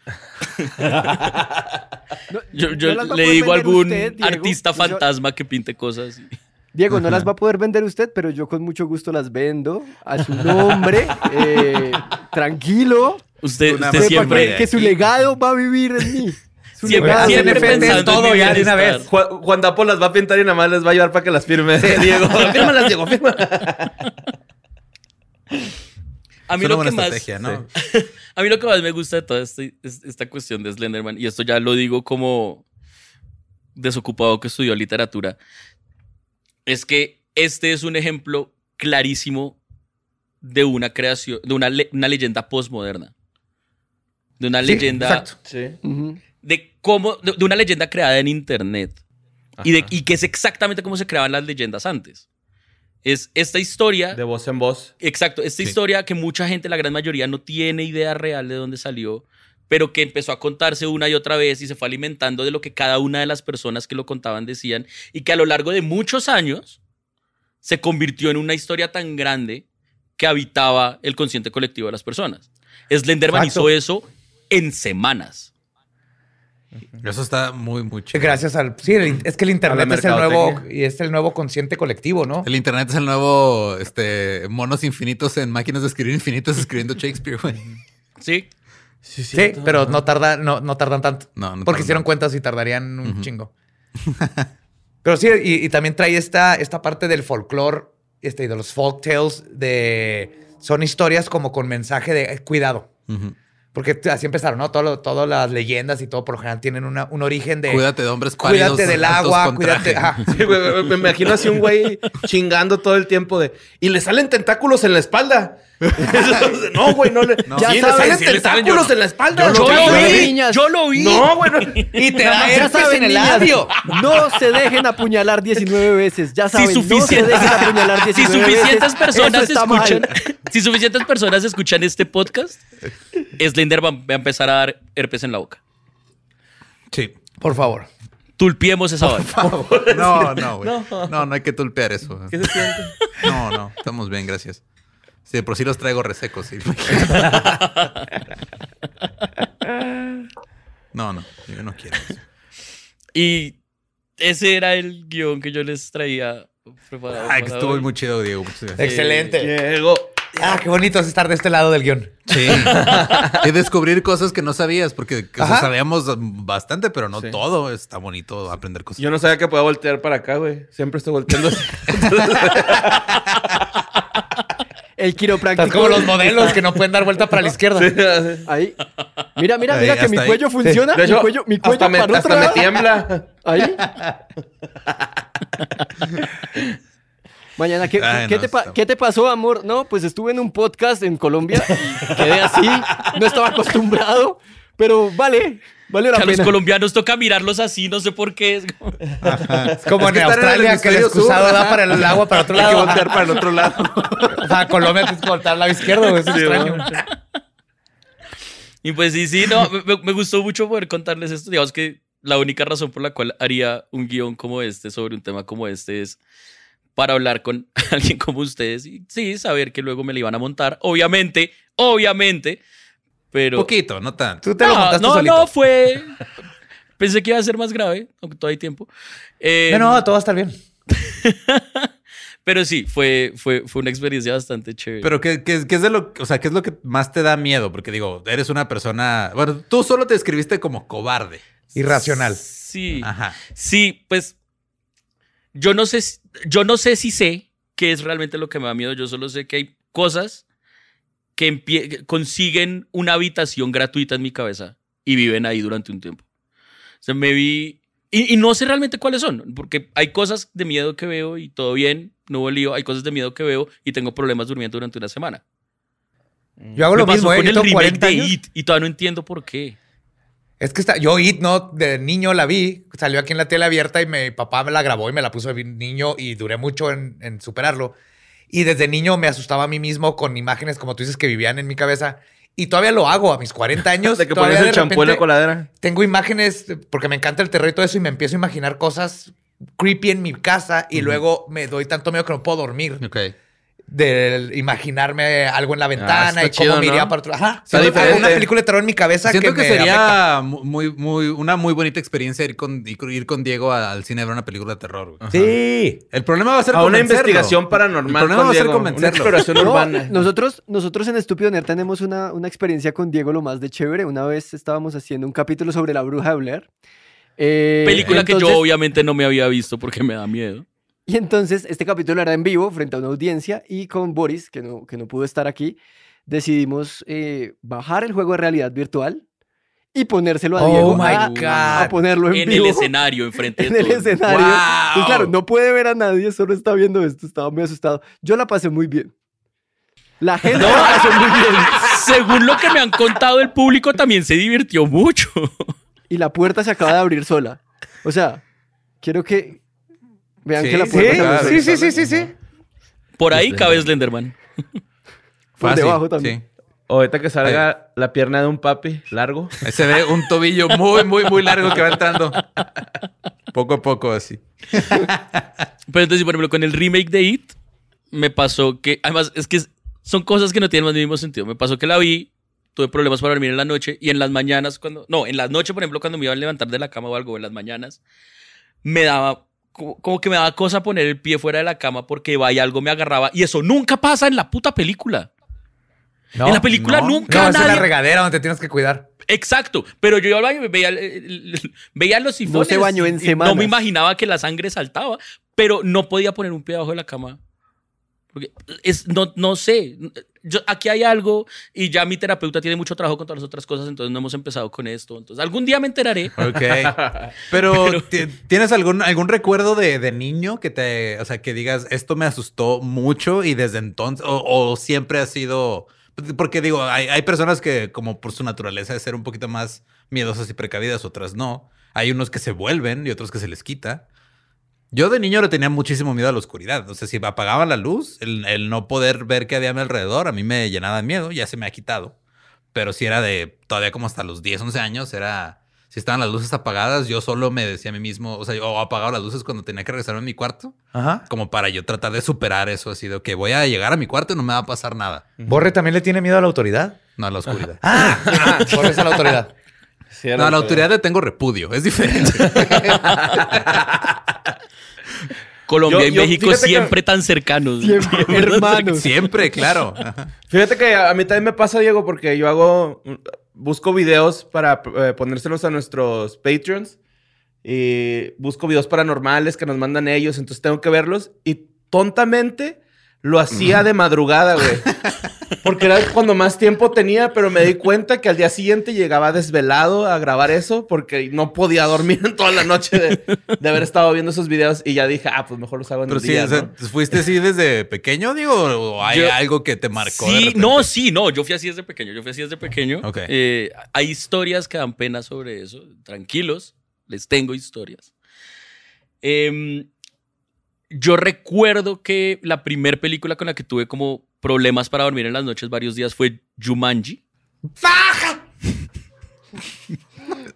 No- Yo, le digo a algún usted, artista Yo- fantasma que pinte cosas. Diego, no las va a poder vender usted, pero yo con mucho gusto las vendo a su nombre, eh, tranquilo. Usted, usted siempre. que, que su legado va a vivir en mí. Su Siempre- legado. siempre pensando todo ya de una vez. Juan, Juan Dapo las va a pintar y nada más les va a ayudar para que las firme. Diego, fírmalas, Diego, fírmalas. A mí lo que más. A mí lo que más me gusta de toda este- es- esta cuestión de Slenderman, y esto ya lo digo como desocupado que estudió literatura, es que este es un ejemplo clarísimo de una creación, de una, le- una leyenda postmoderna. De una Sí, leyenda, exacto. Sí. Ujú. de cómo, de, de una leyenda creada en internet. Y, de, y que es exactamente como se creaban las leyendas antes. Es esta historia De voz en voz. Exacto, esta Sí. historia que mucha gente, la gran mayoría, no tiene idea real de dónde salió, pero que empezó a contarse una y otra vez y se fue alimentando de lo que cada una de las personas que lo contaban decían y que a lo largo de muchos años se convirtió en una historia tan grande que habitaba el consciente colectivo de las personas. Slenderman Exacto. hizo eso en semanas. Eso está muy, muy chido. Gracias al. Sí, el- es que el internet es el nuevo y es el nuevo consciente colectivo, ¿no? El internet es el nuevo, este, monos infinitos en máquinas de escribir infinitos escribiendo Shakespeare, güey. ¿Sí? Sí, Sí, pero no tarda, no, no tardan tanto. No, no porque tardan hicieron cuentas y tardarían un chingo. Pero sí, y, y también trae esta, esta parte del folclore este, y de los folk tales de. Son historias como con mensaje de eh, cuidado. Porque así empezaron, ¿no? Todo lo- todas las leyendas y todo por lo general tienen una- un origen de. Cuídate de hombres pálidos. Cuídate del agua, cuídate. Sí, güey, me- me imagino así un güey chingando todo el tiempo de. Y le salen tentáculos en la espalda. No, güey, no le. No. Ya Sí, le salen salen- sí yo en la espalda. Yo, Yo lo vi, yo lo vi. No, güey. no. Y te da Ya herpes saben, en el labio. No se dejen apuñalar 19 veces. Ya saben, no se suficiente- dejen apuñalar 19 Si veces. suficientes Eso personas mal. escuchan, si suficientes personas escuchan este podcast, Slender va va a empezar a dar herpes en la boca. Sí. Por favor. Tulpiemos esa vaina. No, no, güey. No. no, hay que tulpear eso. ¿Qué se siente? No, no, estamos bien, gracias. Sí, por sí los traigo resecos. sí. No, no, yo no quiero eso. Y ese era el guion que yo les traía preparado. Ay, estuvo hoy. muy chido, Diego. Excelente. Llegó. Ah, qué bonito es estar de este lado del guion. Sí. y descubrir cosas que no sabías, porque o sea, Ajá. sabíamos bastante, pero no Sí. todo. Está bonito aprender cosas. Yo no sabía que podía voltear para acá, güey. Siempre estoy volteando. El quiropráctico. Estás como los modelos que no pueden dar vuelta para la izquierda. Ahí. Mira, mira, Ahí, mira que mi ahí. cuello funciona. Hecho, mi cuello, mi cuello hasta, me, paró hasta otra me tiembla. Ahí. Mañana, ¿qué, Ay, qué no, te está- qué te pasó, amor? No, pues estuve en un podcast en Colombia y quedé así. No estaba acostumbrado, pero vale, vale la Que a los colombianos toca mirarlos así, no sé por qué. Es como- Es como Es que en estar en el Australia que el excusado sur. da para el agua para otro Hay que lado. voltear para el otro lado. A Colombia tienes que voltear al lado izquierdo, güey, es extraño. Y pues sí, sí, no, me, me gustó mucho poder contarles esto. Digamos que la única razón por la cual haría un guion como este sobre un tema como este es para hablar con alguien como ustedes y sí, saber que luego me le iban a montar. Obviamente, obviamente, pero... Poquito, no tanto. Tú te lo no, montaste no, solito. no, fue... Pensé que iba a ser más grave, aunque todavía hay tiempo. Eh, No, no, todo va a estar bien. Pero sí, fue, fue, fue una experiencia bastante chévere. Pero ¿qué, qué, qué es de lo, o sea, qué es lo que más te da miedo? Porque digo, eres una persona, bueno, tú solo te describiste como cobarde. Irracional. Sí. Ajá. Sí, pues yo no sé, yo no sé si sé qué es realmente lo que me da miedo. Yo solo sé que hay cosas que consiguen una habitación gratuita en mi cabeza y viven ahí durante un tiempo. O sea, me vi y, y no sé realmente cuáles son, porque hay cosas de miedo que veo y todo bien, no hubo lío. Hay cosas de miedo que veo y tengo problemas durmiendo durante una semana. Yo hago me lo mismo, ¿eh? con el remake 40 de años. It y todavía no entiendo por qué. Es que está, yo It, ¿no? De niño la vi, salió aquí en la tele abierta y mi papá me la grabó y me la puso de niño y duré mucho en, en superarlo. Y desde niño me asustaba a mí mismo con imágenes, como tú dices, que vivían en mi cabeza. Y todavía lo hago a mis 40 años. De que pones el champú en la coladera. Tengo imágenes, porque me encanta el terror y todo eso, y me empiezo a imaginar cosas creepy en mi casa y luego me doy tanto miedo que no puedo dormir. Ok. De imaginarme algo en la ventana está y cómo chido, me iría ¿no? para otro. Ajá. Está una película de terror en mi cabeza Siento que, sería mu- muy, muy, una muy bonita experiencia ir con, ir con Diego al cine a ver una película de terror. güey. Sí. El problema va a ser A una investigación El paranormal. problema con va a ser Diego, convencerlo. Una exploración No, urbana. nosotros, nosotros en Estúpido Nerd tenemos una, una experiencia con Diego lo más de chévere. Una vez estábamos haciendo un capítulo sobre la bruja de Blair. Eh, Película que yo obviamente no me había visto porque me da miedo. Y entonces este capítulo era en vivo frente a una audiencia y con Boris, que no, que no pudo estar aquí, decidimos eh, bajar el juego de realidad virtual y ponérselo a Oh Diego my a, God. a ponerlo en, En vivo. el escenario, enfrente En de el todo. escenario. ¡Wow! Pues claro, no puede ver a nadie, solo está viendo esto, estaba muy asustado. Yo la pasé muy bien. La gente la pasó muy bien. Según lo que me han contado, el público también se divirtió mucho. Y la puerta se acaba de abrir sola. O sea, quiero que vean Sí, que la sí, puerta Sí, sí, sí, sí, sí, sí. Por ahí cabe Slenderman. Por debajo también. sí. Ahorita que salga la pierna de un papi largo. Ahí se ve un tobillo muy, muy, muy largo que va entrando. Poco a poco así. Pero entonces, por ejemplo, con el remake de It, me pasó que, además, es que son cosas que no tienen más ni mismo sentido. Me pasó que la vi, tuve problemas para dormir en la noche y en las mañanas, cuando, no, en la noche, por ejemplo, cuando me iba a levantar de la cama o algo, en las mañanas, me daba, como, como que me daba cosa poner el pie fuera de la cama porque iba y algo me agarraba y eso nunca pasa en la puta película. No, en la película no. nunca No, es en la nadie- regadera donde te tienes que cuidar. Exacto, pero yo iba al baño y veía, el- el- veía los sifones. se bañó en semanas. No me imaginaba que la sangre saltaba, pero no podía poner un pie abajo de la cama. Porque es, no, no sé, yo, aquí hay algo y ya mi terapeuta tiene mucho trabajo con todas las otras cosas, entonces no hemos empezado con esto. Entonces algún día me enteraré. Ok. Pero, Pero- ¿ti- ¿tienes algún, algún recuerdo de, de niño que te, o sea, que digas, esto me asustó mucho y desde entonces, o, o siempre ha sido, porque digo, hay, hay personas que como por su naturaleza de ser un poquito más miedosas y precavidas, otras no. Hay unos que se vuelven y otros que se les quita. Yo de niño le tenía muchísimo miedo a la oscuridad. O sea, si apagaban la luz, el, el no poder ver qué había a mi alrededor, a mí me llenaba de miedo. Ya se me ha quitado. Pero si era de todavía como hasta los 10, 11 años, era... Si estaban las luces apagadas, yo solo me decía a mí mismo, o sea, yo apagaba las luces cuando tenía que regresarme a mi cuarto, Ajá. como para yo tratar de superar eso, así de que voy a llegar a mi cuarto y no me va a pasar nada. ¿Borre también le tiene miedo a la autoridad? No a la oscuridad. Ah, ah, Borre es a la autoridad. Sí, No, a la autoridad le tengo repudio, es diferente. Colombia Yo- y yo- México que- siempre tan cercanos. Siempre hermanos. Siempre, claro. Ajá. Fíjate que a mí también me pasa, Diego, porque yo hago, busco videos para eh, ponérselos a nuestros Patreons y busco videos paranormales que nos mandan ellos, entonces tengo que verlos y tontamente lo hacía de madrugada, güey. Porque era cuando más tiempo tenía, pero me di cuenta que al día siguiente llegaba desvelado a grabar eso porque no podía dormir en toda la noche de, de haber estado viendo esos videos y ya dije, ah, pues mejor los hago en Pero el sí, día, o sea, ¿no? ¿fuiste así desde pequeño, digo? ¿O hay Yo- algo que te marcó? Sí, no, sí, no. Yo fui así desde pequeño. Yo fui así desde pequeño. Ok. Eh, hay historias que dan pena sobre eso. Tranquilos, les tengo historias. Em, yo recuerdo que la primera película con la que tuve como problemas para dormir en las noches varios días fue Jumanji.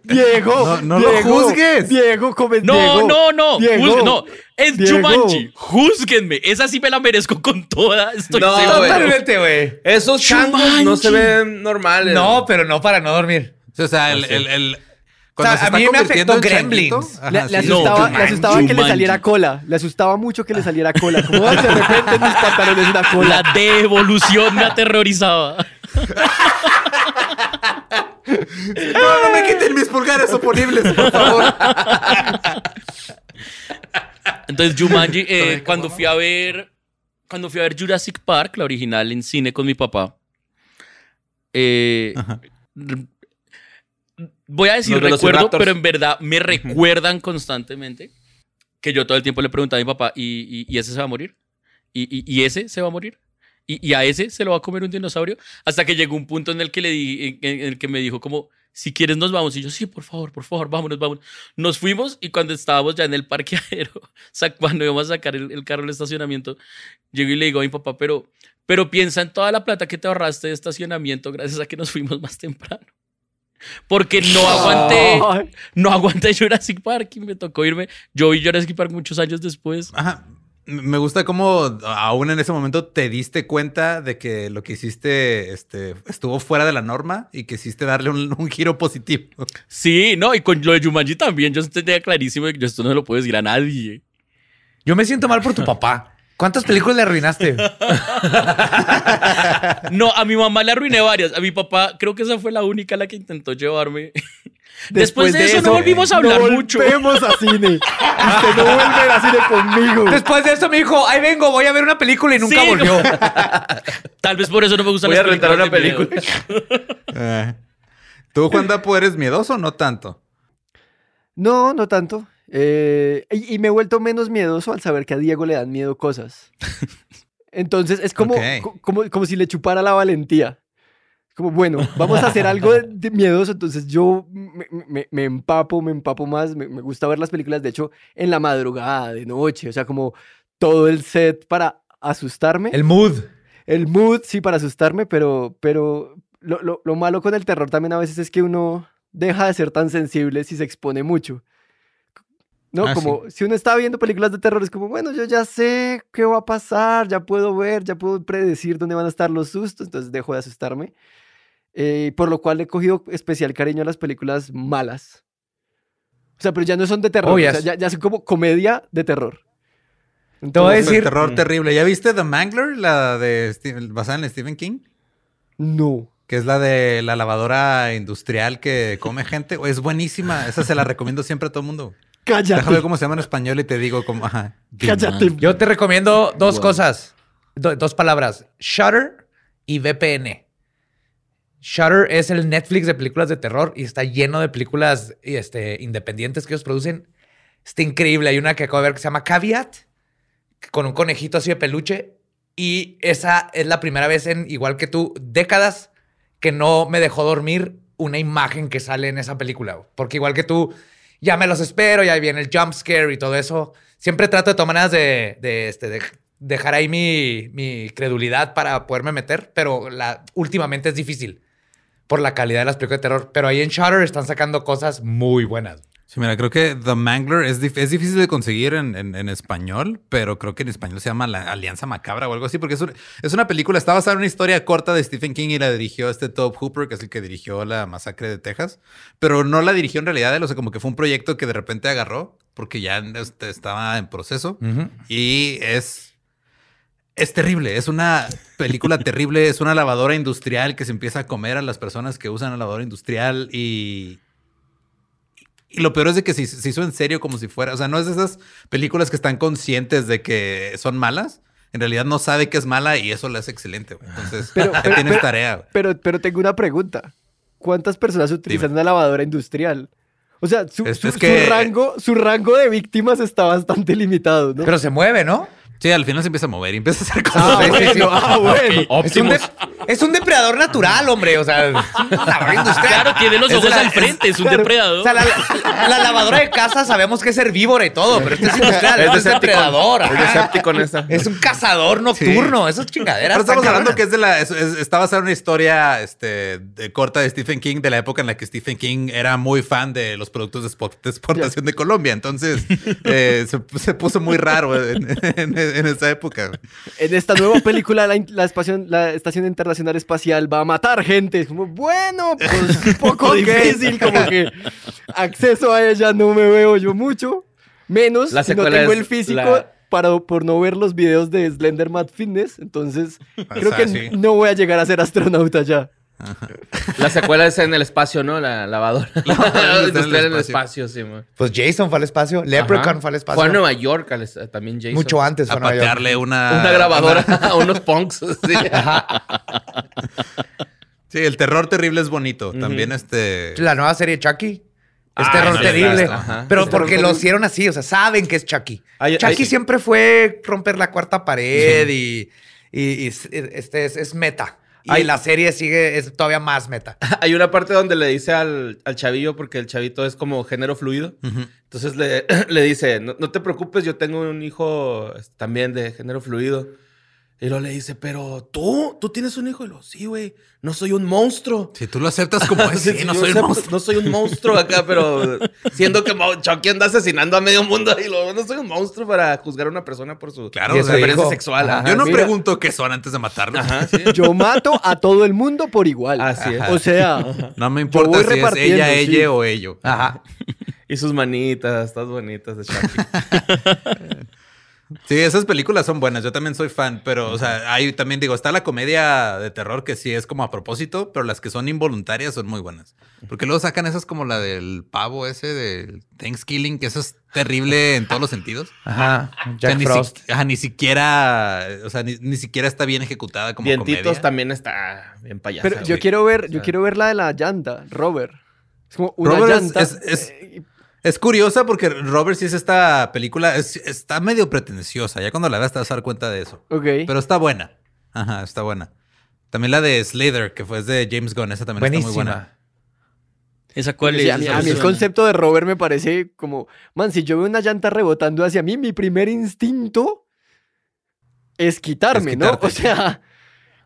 Diego, No- no lo Diego, juzgues. Diego, come No, Diego, no, no, Diego, juzgue- no, es Diego. Jumanji. Júzguenme. Esa sí me la merezco con toda. Estoy No. Totalmente, güey. Esos changos no se ven normales. No, pero no para no dormir. O sea, el... el, el- cuando O sea, se a mí me afectó Gremlins. ajá, Le, le sí. No, asustaba, le que le saliera cola. Le asustaba mucho que le saliera cola. Como "Ay, de repente en mis pantalones una cola. La devolución me aterrorizaba. No, no me quiten mis pulgares oponibles, por favor. Entonces, Jumanji, eh, cuando fui a ver. Cuando fui a ver Jurassic Park, la original en cine con mi papá. eh, voy a decir recuerdo, pero en verdad me recuerdan constantemente que yo todo el tiempo le preguntaba a mi papá, ¿y, y- y ese se va a morir? ¿Y, y- ese se va a morir? ¿Y, a ese se lo va a comer un dinosaurio? Hasta que llegó un punto en el que le di, en, en el que me dijo como, si quieres nos vamos. Y yo, sí, por favor, por favor, vámonos, vámonos. Nos fuimos y cuando estábamos ya en el parqueadero, cuando íbamos a sacar el, el carro del estacionamiento, llego y le digo a mi papá, pero, pero piensa en toda la plata que te ahorraste de estacionamiento gracias a que nos fuimos más temprano. Porque no aguanté, no aguanté Jurassic Park y me tocó irme. Yo vi Jurassic Park muchos años después. Ajá. Me gusta cómo aún en ese momento te diste cuenta de que lo que hiciste este, estuvo fuera de la norma y que hiciste darle un, un giro positivo. Sí, no, y con lo de Jumanji también, yo tenía clarísimo que yo esto no se lo puedo decir a nadie. Yo me siento mal por tu papá. ¿Cuántas películas le arruinaste? No, a mi mamá le arruiné varias. A mi papá, creo que esa fue la única la que intentó llevarme. Después, de, eso, no volvimos a hablar no mucho. volvemos a cine. Usted no vuelve a cine conmigo. Después de eso me dijo, ahí vengo, voy a ver una película y nunca Sí, volvió. Tal vez por eso no me gustan Voy las a rentar una película. miedo. Eh. ¿Tú, Juan Dapo, eres miedoso o no tanto? No, no tanto. Eh, y, y me he vuelto menos miedoso al saber que a Diego le dan miedo cosas. Entonces es como, como, como si le chupara la valentía. Como, bueno, vamos a hacer algo de, de miedoso. Entonces yo me, me- me empapo, me empapo más. Me, me gusta ver las películas, de hecho, en la madrugada, de noche. O sea, como todo el set para asustarme. El mood. El mood, sí, para asustarme, pero, pero lo, lo- lo malo con el terror también a veces es que uno deja de ser tan sensible si se expone mucho. No, Ah, como si uno está viendo películas de terror, es como, bueno, yo ya sé qué va a pasar, ya puedo ver, ya puedo predecir dónde van a estar los sustos, entonces dejo de asustarme. Eh, por lo cual he cogido especial cariño a las películas malas. O sea, pero ya no son de terror, Oh, o sea, yes. ya, ya son como comedia de terror. Te voy a Entonces, decir- terror terrible. ¿Ya viste The Mangler? La de Steve- basada en Stephen King. No. Que es la de la lavadora industrial que come gente. Es buenísima. Esa se la recomiendo siempre a todo el mundo. Cállate. Déjame ver cómo se llama en español y te digo cómo. Ajá. Cállate. Yo te recomiendo dos Wow. cosas. Do- dos palabras. Shutter y VPN. Shutter es el Netflix de películas de terror y está lleno de películas este, independientes que ellos producen. Está increíble. Hay una que acabo de ver que se llama Caveat, con un conejito así de peluche. Y esa es la primera vez en, igual que tú, décadas que no me dejó dormir una imagen que sale en esa película. Porque igual que tú, ya me los espero, ya viene el jump scare y todo eso. Siempre trato de tomar de, de, este, de dejar ahí mi, mi credulidad para poderme meter, pero la, últimamente es difícil por la calidad de las películas de terror. Pero ahí en Shutter están sacando cosas muy buenas. Sí, mira, creo que The Mangler es, dif- es difícil de conseguir en, en- en español, pero creo que en español se llama La Alianza Macabra o algo así, porque es, un- es una película, está basada en una historia corta de Stephen King y la dirigió este Tobe Hooper, que es el que dirigió la masacre de Texas, pero no la dirigió en realidad, o sea, como que fue un proyecto que de repente agarró, porque ya este, estaba en proceso, y es... Es terrible, es una película terrible, es una lavadora industrial que se empieza a comer a las personas que usan la lavadora industrial y, y lo peor es de que se, se hizo en serio como si fuera, o sea, no es de esas películas que están conscientes de que son malas. En realidad no sabe que es mala y eso la hace excelente, güey. Entonces, Pero- ya pero- tienes pero- tarea. güey. Pero, pero tengo una pregunta. ¿Cuántas personas utilizan Dime. una lavadora industrial? O sea, su, Es- su- es que- su rango, su rango de víctimas está bastante limitado, ¿no? Pero se mueve, ¿no? Sí, al final se empieza a mover y empieza a hacer cosas. ah, sí, sí, sí. bueno, ah, bueno. Es un, Optimus. de- es un depredador natural, hombre. O sea, es industrial. Claro, tiene los Es ojos la- al frente, es un claro. depredador. O sea, la, la- la lavadora de casa sabemos que es herbívora y todo, pero este es industrial, Es no es depredador. Es. Es un cazador nocturno. Esas chingaderas. Pero estamos hablando que es de la. es- es- está basada en una historia este, de- corta de Stephen King, de la época en la que Stephen King era muy fan de los productos de, expo- de exportación de Colombia. Entonces eh, se, se puso muy raro en, en- en esa época. güey. En esta nueva película, la, la, espación- la Estación Internacional Espacial va a matar gente. Como, bueno, pues un poco difícil, como que acceso a ella no me veo yo mucho. Menos La si no tengo el físico la- para, por no ver los videos de Slender Mad Fitness. Entonces, creo sea, que sí. no voy a llegar a ser astronauta ya. La secuela es en el espacio, ¿no? La lavadora. lavadora La está en el espacio. espacio, sí, man. Pues Jason fue al espacio, Leprechaun Ajá. fue al espacio. Fue a Nueva York al es- también Jason. Mucho antes fue A a Nueva York. patearle una. Una grabadora a unos punks. sí. Sí, el terror terrible es bonito. También este. La nueva serie Chucky. Es Ah, terror no la he terrible. ajá. Pero Es terror porque lo hicieron así, o sea, saben que es Chucky. Chucky siempre fue romper la cuarta pared y, y- y es- este es, es meta. Y Hay- la serie sigue, es todavía más meta. Hay una parte donde le dice al, al chavillo, porque el chavito es como género fluido. Entonces le, le dice, no, no te preocupes, yo tengo un hijo este, también de género fluido. Y luego le dice, pero tú, tú tienes un hijo. Y lo, sí, güey, no soy un monstruo. Si tú lo aceptas como es, sí, Sí, no soy un monstruo. No soy un monstruo acá, pero siendo que Chucky anda asesinando a medio mundo y luego no soy un monstruo para juzgar a una persona por su Claro, o sea, preferencia sexual. Ajá. Yo no mira. pregunto qué son antes de matarlos. Ajá, sí. Yo mato a todo el mundo por igual. Así es. O sea, No me importa si es ella, sí. ella o ello. Ajá. Y sus manitas, estas bonitas de Chucky. Sí, esas películas son buenas. Yo también soy fan, pero, o sea, hay también digo, está la comedia de terror que sí es como a propósito, pero las que son involuntarias son muy buenas. Porque luego sacan esas como la del pavo ese del Thanksgiving, que eso es terrible en todos los sentidos. Ajá. O sea, Jack ni, Frost. si- ajá, ni siquiera, o sea, ni, ni siquiera está bien ejecutada como Dientitos comedia. también está bien payasa. pero yo güey. quiero ver, O yo sea, quiero ver la de la llanta, Robert. Es como una Robert es- llanta. es- es- eh, Es curiosa porque Robert sí es esta película, es- está medio pretenciosa. Ya cuando la veas te vas a dar cuenta de eso. ok. Pero está buena. Ajá, está buena. También la de Slither, que fue de James Gunn, esa también está muy buena. Buenísima. ¿Esa cuál Sí, es? a, mí, a mí el concepto de Robert me parece como, man, si yo veo una llanta rebotando hacia mí, mi primer instinto es quitarme, Es ¿no? O sea,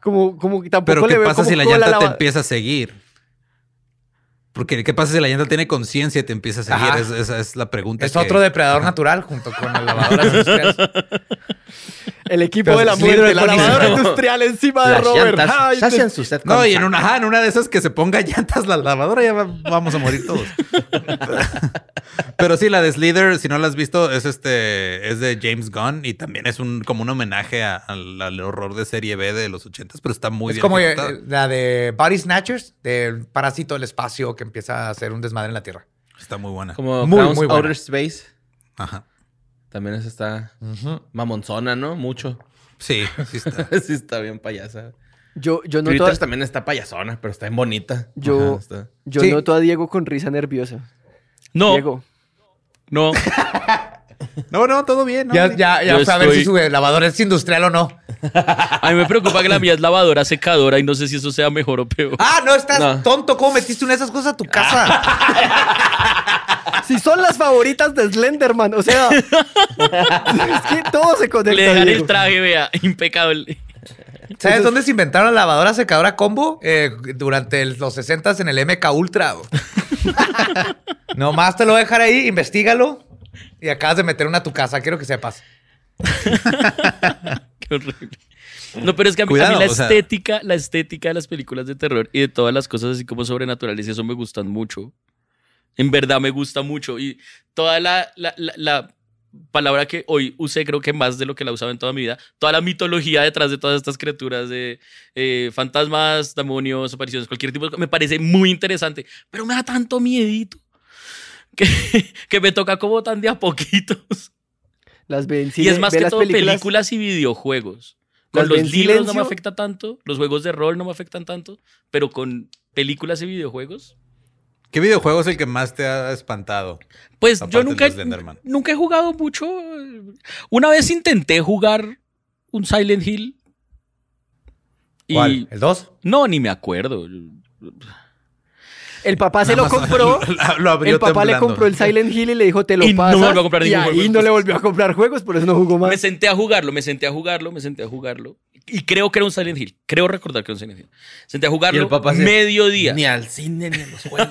como, como que tampoco Pero le ¿qué veo pasa como si la llanta te lava- empieza a seguir? Porque ¿qué pasa si la llanta tiene conciencia y te empieza a seguir? Es- esa es la pregunta. Es que- otro depredador natural junto con las lavadoras industriales. El equipo Pero de la muerte, es la lavadora industrial encima de Las Robert. Ay, sed No, y en una, ajá, en una de esas que se ponga llantas la lavadora ya va- vamos a morir todos. Pero sí, la de Slither, si no la has visto, es este, es de James Gunn y también es un como un homenaje a- al, al horror de serie B de los ochentas, pero está muy es bien. como eh, ejecutado. la de Body Snatchers, del parásito del espacio que empieza a hacer un desmadre en la Tierra. Está muy buena. Como Muy, Clowns muy buena. Outer Space. Ajá. También esa está mamonzona, ¿no? Mucho. Sí, sí está. sí está bien payasa. Yo, yo noto, a, también está payasona, pero está bien bonita. Yo- Ajá, está- yo Sí. noto a Diego con risa nerviosa. No, Diego. no. No, no, todo bien. ¿no? Ya, ya, ya ver estoy- si su lavadora es industrial o no. A mí me preocupa que la mía es lavadora secadora y no sé si eso sea mejor o peor. Ah, no, estás No. tonto. ¿Cómo metiste una de esas cosas a tu casa? Si son las favoritas de Slenderman, o sea, es que todo se conecta. Le dejan Diego. el traje, vea, impecable. ¿Sabes dónde se inventaron la lavadora secadora combo? Eh, durante el- los 60 en el MK Ultra. Nomás te lo voy a dejar ahí, investigalo. Y acabas de meter una a tu casa, quiero que sepas. Qué horrible. No, pero es que a mí, a mí Cuidado, la sea- estética, la estética de las películas de terror y de todas las cosas así como sobrenaturales, y eso me gustan mucho. En verdad me gusta mucho. Y toda la, la, la- la palabra que hoy usé, creo que más de lo que la usado en toda mi vida, toda la mitología detrás de todas estas criaturas de eh, fantasmas, demonios, apariciones, cualquier tipo de me parece muy interesante, pero me da tanto miedito que, que me toca como tan de a poquitos. Las ve en Y es más que las todo películas, y videojuegos. Con los libros no me afecta tanto, los juegos de rol no me afectan tanto, pero con películas y videojuegos. ¿Qué videojuego es el que más te ha espantado? Pues yo nunca, nunca he jugado mucho. Una vez intenté jugar un Silent Hill. Y ¿Cuál? ¿El 2? no, ni me acuerdo. El papá se lo compró. lo- lo abrió El papá le temblando. compró el Silent Hill y le dijo, te lo Y no pasas. volvió a comprar y ningún juego no después. le volvió a comprar juegos, por eso no jugó más. Me senté a jugarlo, me senté a jugarlo, me senté a jugarlo. Y creo que era un Silent Hill. Creo recordar que era un Silent Hill. Senté a Y jugarlo el papá mediodía. Ni al cine ni a los juegos.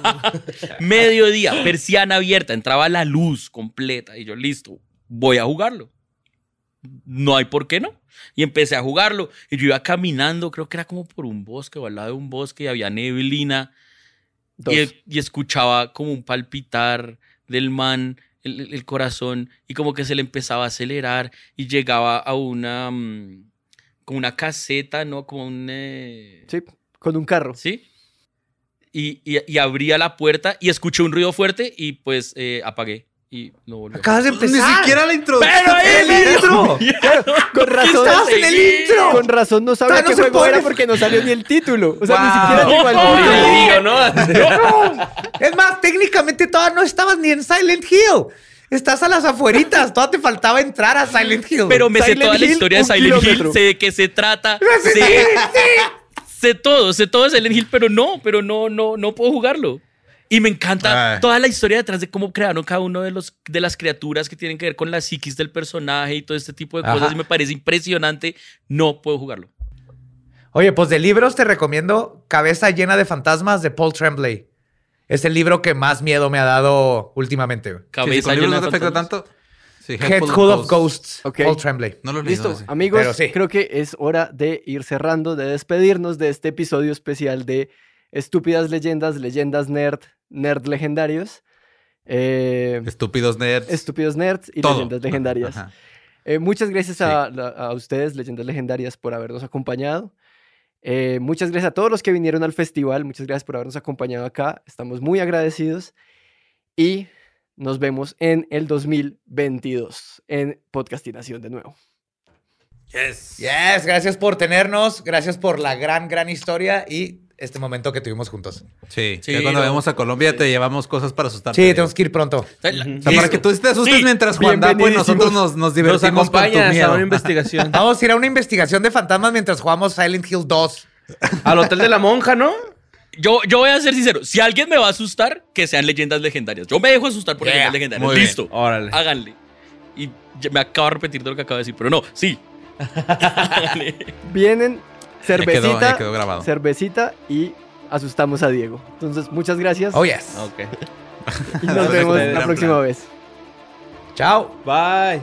Mediodía, persiana abierta, entraba la luz completa y yo, listo, voy a jugarlo. No hay por qué no. Y empecé a jugarlo y yo iba caminando, creo que era como por un bosque o al lado de un bosque y había neblina. Y, y escuchaba como un palpitar del man, el, corazón y como que se le empezaba a acelerar y llegaba a una, mm, como una caseta, ¿no? Como un... eh, Sí, con un carro. ¿Sí? Y, y- y abría la puerta y escuché un ruido fuerte y pues eh, apagué. Y no volvió. Acabas de Ni empezar. siquiera la introducción. ¡Pero ahí ¡El intro! Con razón, estabas en el intro? con razón no sabía qué no se juego era porque no salió ni el título. O sea, ni siquiera llegó al título. Y digo, ¿no? Es más, técnicamente todavía no estabas ni en Silent Hill. Estás a las afueritas. Todavía te faltaba entrar a Silent Hill. Pero me sé toda la historia de Silent Hill, sé de qué se trata, sé, sé todo, sé todo de Silent Hill, pero no, pero no, no, no puedo jugarlo. Y me encanta Ay. toda la historia detrás de cómo crearon cada uno de los de las criaturas que tienen que ver con la psiquis del personaje y todo este tipo de Ajá. cosas. Y me parece impresionante. No puedo jugarlo. Oye, pues de libros te recomiendo Cabeza llena de fantasmas de Paul Tremblay. Es el libro que más miedo me ha dado últimamente. Sí, sí, Cabeza con libros llena no de te afecta fantasmas. tanto. Sí, Head Full of Ghosts. Ok. Paul Tremblay. No lo Listo, ese. amigos, Pero sí. creo que es hora de ir cerrando, de despedirnos de este episodio especial de Estúpidas Leyendas, Leyendas Nerd, Nerd Legendarios. Eh, Estúpidos nerds. estúpidos Nerds y Todo. Leyendas Legendarias. Eh, muchas gracias a ustedes, Leyendas Legendarias, por habernos acompañado. Eh, muchas gracias a todos los que vinieron al festival. Muchas gracias por habernos acompañado acá. Estamos muy agradecidos. Y nos vemos en el 2022 en Podcastinación de nuevo. Yes. Yes, gracias por tenernos. Gracias por la gran, gran historia y este momento que tuvimos juntos. Sí, Sí, ya cuando no. vayamos a Colombia te llevamos cosas para asustarte. Sí, tenemos que ir pronto. O sea, para que tú te asustes Sí. mientras Juan da, pues Bienvenidísimos. nosotros nos, nos Nos divertimos con tu acompañas a miedo. una investigación. Vamos a ir a una investigación de fantasmas mientras jugamos Silent Hill 2. Al hotel de la monja, ¿no? Yo, yo voy a ser sincero. Si alguien me va a asustar, que sean leyendas legendarias. Yo me dejo asustar por Yeah, leyendas legendarias. muy bien. Listo. Órale. Háganle. Y me acabo de repetir de lo que acabo de decir, pero no, sí. Vienen Quedó, cervecita, ya quedó grabado. cervecita y asustamos a Diego. Entonces, muchas gracias Oh, yes. ok. y nos vemos la próxima vez. Chao. Bye.